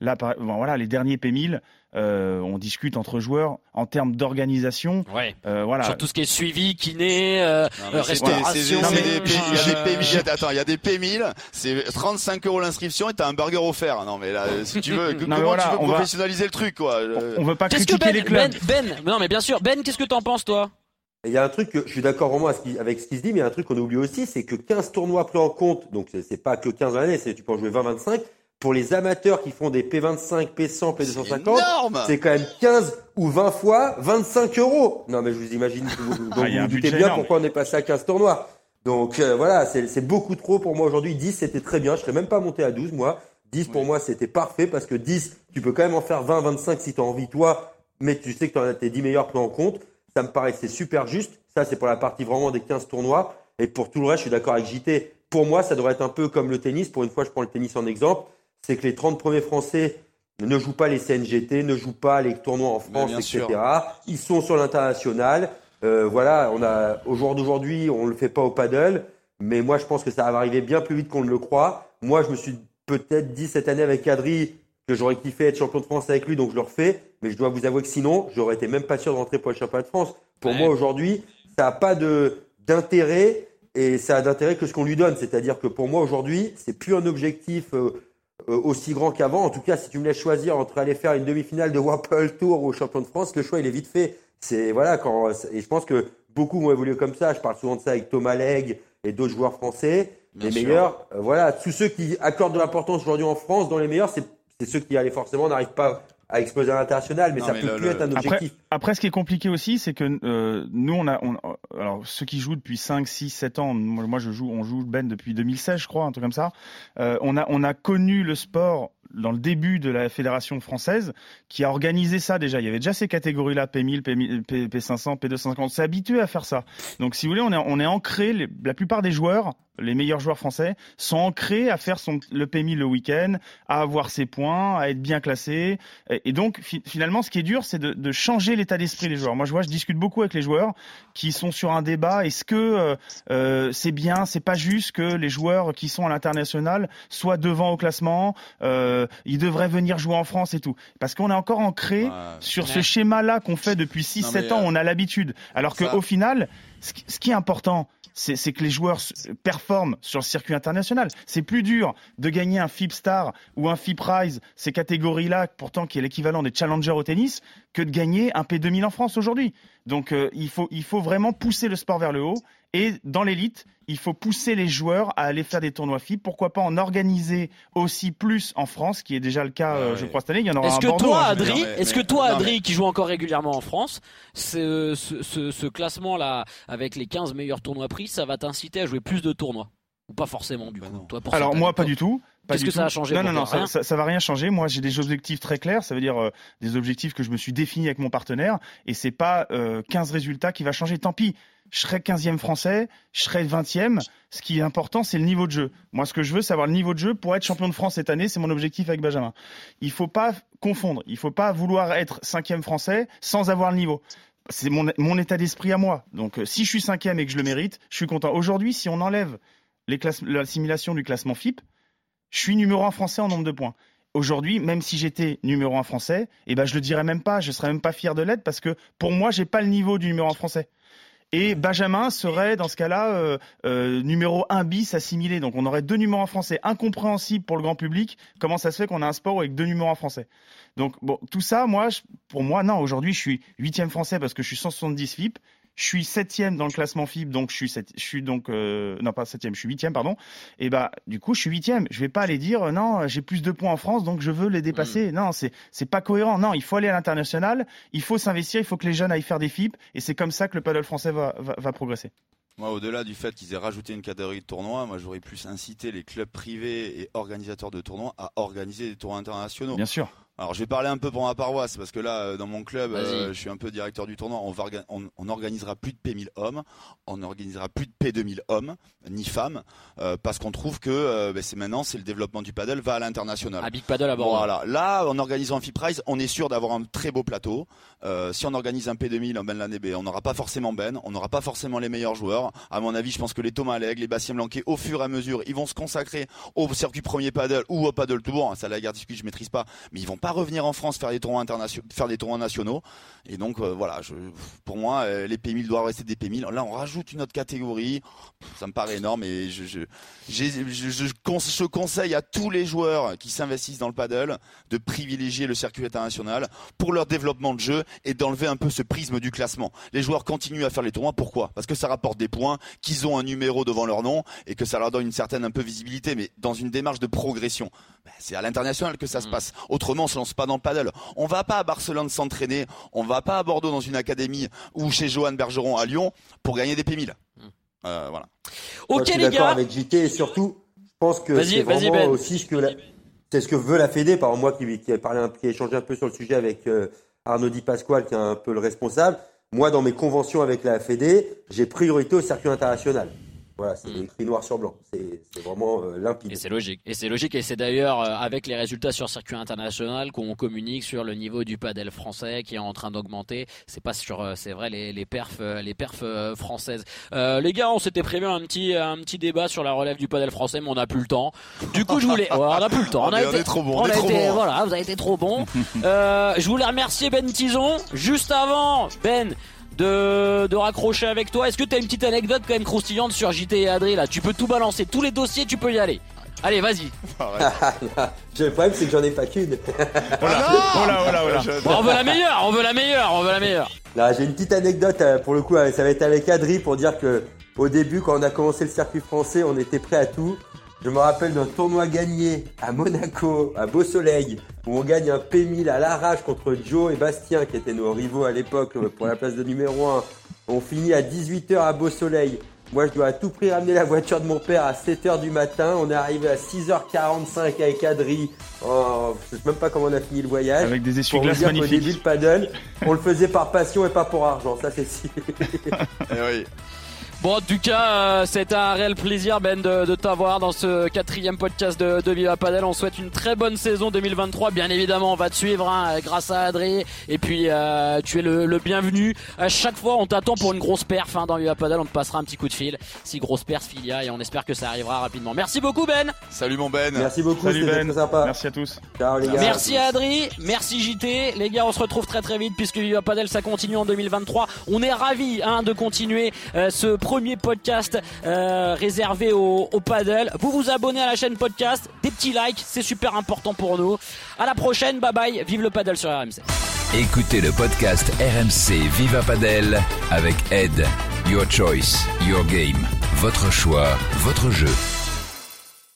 [SPEAKER 5] Là, voilà, les derniers P1000, euh, on discute entre joueurs en termes d'organisation.
[SPEAKER 3] Ouais. Euh, voilà. Sur tout ce qui est suivi, kiné, euh, restauration.
[SPEAKER 4] Attends, il y a des P1000, c'est 35 euros l'inscription et t'as un burger offert. Non mais là, si tu veux, comment tu veux professionnaliser le truc quoi
[SPEAKER 5] On veut pas critiquer ben, les clubs.
[SPEAKER 3] Ben, ben, non mais bien sûr. Ben, qu'est-ce que t'en penses toi?
[SPEAKER 6] Il y a un truc que je suis d'accord vraiment avec ce qui se dit, mais il y a un truc qu'on oublie aussi, c'est que 15 tournois pris en compte, donc c'est pas que 15 années, c'est tu peux en jouer 20-25, pour les amateurs qui font des P25, P100, P250, c'est quand même 15 ou 20 fois 25 euros. Non, mais je vous imagine, vous, donc ah, vous, vous doutez bien pourquoi on est passé à 15 tournois. Donc euh, voilà, c'est beaucoup trop pour moi aujourd'hui. 10, c'était très bien. Je serais même pas monté à 12, moi. 10 pour moi, c'était parfait parce que 10, tu peux quand même en faire 20, 25 si tu as envie, toi, mais tu sais que tu en as tes 10 meilleurs pris en compte. Ça me paraissait super juste. Ça, c'est pour la partie vraiment des 15 tournois. Et pour tout le reste, je suis d'accord avec JT. Pour moi, ça devrait être un peu comme le tennis. Pour une fois, je prends le tennis en exemple c'est que les 30 premiers Français ne jouent pas les CNGT, ne jouent pas les tournois en France, etc. Ils sont sur l'international. Euh, voilà, on a au jour d'aujourd'hui, on ne le fait pas au paddle, mais moi je pense que ça va arriver bien plus vite qu'on ne le croit. Moi, je me suis peut-être dit cette année avec Adri que j'aurais kiffé être champion de France avec lui, donc je le refais. Mais je dois vous avouer que sinon, j'aurais été même pas sûr de rentrer pour le championnat de France. Pour moi aujourd'hui, ça n'a pas de d'intérêt et ça a d'intérêt que ce qu'on lui donne. C'est-à-dire que pour moi aujourd'hui, c'est plus un objectif. Euh, aussi grand qu'avant. En tout cas, si tu me laisses choisir entre aller faire une demi-finale de Wapple Tour ou au champion de France, le choix il est vite fait. C'est voilà quand et je pense que beaucoup vont évoluer comme ça. Je parle souvent de ça avec Thomas Legge et d'autres joueurs français. les meilleurs, euh, voilà, tous ceux qui accordent de l'importance aujourd'hui en France dans les meilleurs, c'est ceux qui allaient forcément n'arrivent pas à exploser à l'international, mais
[SPEAKER 4] Non,
[SPEAKER 6] ça
[SPEAKER 4] mais
[SPEAKER 6] peut
[SPEAKER 4] le-
[SPEAKER 6] plus
[SPEAKER 4] le-
[SPEAKER 6] être un
[SPEAKER 5] Après,
[SPEAKER 6] objectif.
[SPEAKER 5] après, ce qui est compliqué aussi, c'est que euh, nous, on a, on- alors ceux qui jouent depuis 5, 6, 7 ans, moi, je joue, on joue Ben depuis 2016, je crois, un truc comme ça. Euh, on a, on a connu le sport dans le début de la fédération française, qui a organisé ça déjà. Il y avait déjà ces catégories-là, P1000, P1000, P, P500, P250. On s'est habitué à faire ça. Donc, si vous voulez, on est, on est ancré. les- la plupart des joueurs, les meilleurs joueurs français, sont ancrés à faire son, le P1000 le week-end, à avoir ses points, à être bien classé. Et, et donc, fi- finalement, ce qui est dur, c'est de, de changer l'état d'esprit des joueurs. Moi, je vois, je discute beaucoup avec les joueurs qui sont sur un débat. Est-ce que euh, euh, c'est bien, c'est pas juste que les joueurs qui sont à l'international soient devant au classement euh, Ils devraient venir jouer en France et tout? Parce qu'on est encore ancré
[SPEAKER 4] Ouais.
[SPEAKER 5] sur
[SPEAKER 3] Ouais.
[SPEAKER 5] ce schéma-là qu'on fait depuis 6-7
[SPEAKER 4] Non, mais,
[SPEAKER 5] ans.
[SPEAKER 4] euh,
[SPEAKER 5] On a l'habitude. Alors qu'au final, ce qui, ce qui est important, c'est que les joueurs performent sur le circuit international. C'est plus dur de gagner un FIP Star ou un FIP Rise, ces catégories-là, pourtant qui est l'équivalent des challengers au tennis, que de gagner un P2000 en France aujourd'hui. Donc euh, il, faut, il faut vraiment pousser le sport vers le haut. Et dans l'élite, il faut pousser les joueurs à aller faire des tournois FIP. Pourquoi pas en organiser aussi plus en France, qui est déjà le cas, euh,
[SPEAKER 4] Ouais.
[SPEAKER 5] je crois, cette année. Il y en aura
[SPEAKER 3] Est-ce
[SPEAKER 5] un
[SPEAKER 3] que
[SPEAKER 5] Bordeaux,
[SPEAKER 3] toi,
[SPEAKER 5] hein,
[SPEAKER 3] Adri, est-ce que toi, Adri, qui joue encore régulièrement en France, ce, ce, ce- ce classement-là, avec les 15 meilleurs tournois pris, ça va t'inciter à jouer plus de tournois? Ou pas forcément, du
[SPEAKER 4] Bah
[SPEAKER 3] coup toi, pour
[SPEAKER 5] Alors moi pas du tout.
[SPEAKER 3] Qu'est-ce que ça a changé
[SPEAKER 5] Non non non, ça, ça, ça va rien changer. Moi j'ai des objectifs très clairs. Ça veut dire euh, des objectifs que je me suis définis avec mon partenaire et c'est pas euh, 15 résultats qui va changer. Tant pis. Je serai 15e français, je serai 20e. Ce qui est important, c'est le niveau de jeu. Moi, ce que je veux, c'est avoir le niveau de jeu pour être champion de France cette année. C'est mon objectif avec Benjamin. Il faut pas confondre. Il faut pas vouloir être 5e français sans avoir le niveau. C'est mon, mon état d'esprit à moi. Donc, euh, si je suis 5e et que je le mérite, je suis content. Aujourd'hui, si on enlève l'assimilation du classement FIP, je suis numéro un français en nombre de points. Aujourd'hui, même si j'étais numéro un français, eh ben je le dirais même pas, je serais même pas fier de l'être parce que pour moi, j'ai pas le niveau du numéro un français. Et Benjamin serait dans ce cas-là euh, euh, numéro 1 bis assimilé. Donc on aurait deux numéros en français incompréhensible pour le grand public. Comment ça se fait qu'on a un sport avec deux numéros en français? Donc bon, tout ça, moi, pour moi, non. Aujourd'hui, je suis huitième français parce que je suis 170 FIP. Je suis septième dans le classement FIP, donc je suis, sept- je suis donc euh, non pas septième, je suis huitième, pardon. Et bah du coup, je suis huitième. Je vais pas aller dire euh, non, j'ai plus de points en France, donc je veux les dépasser. Non, c'est c'est pas cohérent. Non, il faut aller à l'international, il faut s'investir, il faut que les jeunes aillent faire des FIP, et c'est comme ça que le paddle français va, va, va progresser.
[SPEAKER 4] Moi, au-delà du fait qu'ils aient rajouté une catégorie de tournois, moi, j'aurais plus incité les clubs privés et organisateurs de tournoi à organiser des tournois internationaux.
[SPEAKER 5] Bien sûr.
[SPEAKER 4] Alors, je vais parler un peu pour ma paroisse, parce que là, euh, dans mon club, euh, je suis un peu directeur du tournoi. On, va orga- on, on organisera plus de P1000 hommes, on organisera plus de P2000 hommes, ni femmes, euh, parce qu'on trouve que euh, ben, c'est maintenant, c'est le développement du paddle va à l'international.
[SPEAKER 3] À Big Paddle à Bordeaux.
[SPEAKER 4] Voilà. Là, en organisant FIPRISE, on est sûr d'avoir un très beau plateau. Si on organise un P2000 en Ben l'année, on n'aura pas forcément Ben, on n'aura pas forcément les meilleurs joueurs. À mon avis, je pense que les Thomas Legge, les Bastien Blanquet, au fur et à mesure, ils vont se consacrer au circuit premier paddle ou au paddle tout bon. Ça, la guerre discute, je maîtrise pas. Mais ils vont pas revenir en France faire des tournois internationaux, faire des tournois nationaux. Et donc, euh, voilà, je, pour moi, euh, les P1000 doivent rester des P1000. Là, on rajoute une autre catégorie. Ça me paraît énorme et je, je, je, je, cons- je conseille à tous les joueurs qui s'investissent dans le paddle de privilégier le circuit international pour leur développement de jeu et d'enlever un peu ce prisme du classement. Les joueurs continuent à faire les tournois. Pourquoi? Parce que ça rapporte des points, qu'ils ont un numéro devant leur nom et que ça leur donne une certaine un peu visibilité, mais dans une démarche de progression. Ben, c'est à l'international que ça se passe. Autrement, on se lance pas dans le paddle. On va pas à Barcelone s'entraîner. On va pas à Bordeaux dans une académie ou chez Johan Bergeron à Lyon pour gagner des P1000. Euh, voilà.
[SPEAKER 6] Moi,
[SPEAKER 3] Ok
[SPEAKER 6] je suis
[SPEAKER 3] les
[SPEAKER 6] d'accord
[SPEAKER 3] gars,
[SPEAKER 6] avec JT et surtout, je pense que c'est vraiment
[SPEAKER 3] Ben.
[SPEAKER 6] aussi ce que la- c'est ce que veut la Fédé. Par moi qui, qui ai parlé, un- qui ai échangé un peu sur le sujet avec euh, Arnaud Di Pasquale, qui est un peu le responsable. Moi, dans mes conventions avec la Fédé, j'ai priorité au circuit international. Voilà, c'est
[SPEAKER 3] Mm.
[SPEAKER 6] écrit noir sur blanc. C'est vraiment euh, limpide.
[SPEAKER 3] Et c'est logique. Et c'est logique. Et c'est d'ailleurs euh, avec les résultats sur circuit international qu'on communique sur le niveau du padel français qui est en train d'augmenter. C'est pas sur, euh, c'est vrai, les, les perfs, euh, les perfs euh, françaises. Euh, les gars, on s'était prévu un petit, un petit débat sur la relève du padel français, mais on n'a plus le temps. Du coup, je voulais, ouais, on n'a plus le temps.
[SPEAKER 4] On on est trop bon, on
[SPEAKER 3] a
[SPEAKER 4] trop
[SPEAKER 3] été-
[SPEAKER 4] bon.
[SPEAKER 3] voilà, vous avez été trop bon. euh, je voulais remercier Ben Tison. Juste avant, Ben. De, de raccrocher avec toi. Est-ce que tu as une petite anecdote quand même croustillante sur JT et Adri là? Tu peux tout balancer, tous les dossiers, tu peux y aller. Allez, vas-y.
[SPEAKER 6] le problème, c'est que j'en ai pas qu'une.
[SPEAKER 5] Oh là, oh là, oh là, oh là.
[SPEAKER 4] Je-
[SPEAKER 3] Bon, on veut la meilleure, on veut la meilleure, on veut la meilleure.
[SPEAKER 6] Là, j'ai une petite anecdote euh, pour le coup, euh, ça va être avec Adri pour dire que au début, quand on a commencé le circuit français, on était prêt à tout. Je me rappelle d'un tournoi gagné à Monaco, à Beau Soleil, où on gagne un P1000 à l'arrache contre Joe et Bastien, qui étaient nos rivaux à l'époque euh, pour la place de numéro 1. On finit à 18h à Beau Soleil. Moi, je dois à tout prix ramener la voiture de mon père à 7h du matin. On est arrivé à 6h45 avec Adri. Oh, je sais même pas comment on a fini le voyage.
[SPEAKER 5] Avec des essuie-glaces magnifiques.
[SPEAKER 6] début, le paddle, on le faisait par passion et pas pour argent. Ça, c'est si.
[SPEAKER 4] Eh oui.
[SPEAKER 3] Bon, en tout cas, euh, c'est un réel plaisir, Ben, de, de t'avoir dans ce quatrième podcast de, de Viva Padel. On souhaite une très bonne saison 2023. Bien évidemment, on va te suivre hein, grâce à Adré. Et puis, euh, tu es le, le bienvenu. À chaque fois, on t'attend pour une grosse perf hein, dans Viva Padel. On te passera un petit coup de fil. Si grosse perf, il y a, et on espère que ça arrivera rapidement. Merci beaucoup, Ben.
[SPEAKER 4] Salut mon Ben.
[SPEAKER 6] Merci beaucoup,
[SPEAKER 5] Salut Ben,
[SPEAKER 6] très sympa.
[SPEAKER 5] merci à tous.
[SPEAKER 6] Ciao les gars.
[SPEAKER 3] Merci à Adri, merci JT. Les gars, on se retrouve très très vite puisque Viva Padel ça continue en 2023. On est ravis hein, de continuer euh, ce premier podcast euh, réservé au, paddle. Vous vous abonnez à la chaîne podcast, des petits likes, c'est super important pour nous. À la prochaine, bye bye, vive le paddle sur RMC.
[SPEAKER 2] Écoutez le podcast RMC Viva Padel avec Ed. Your choice, your game. Votre choix, votre jeu.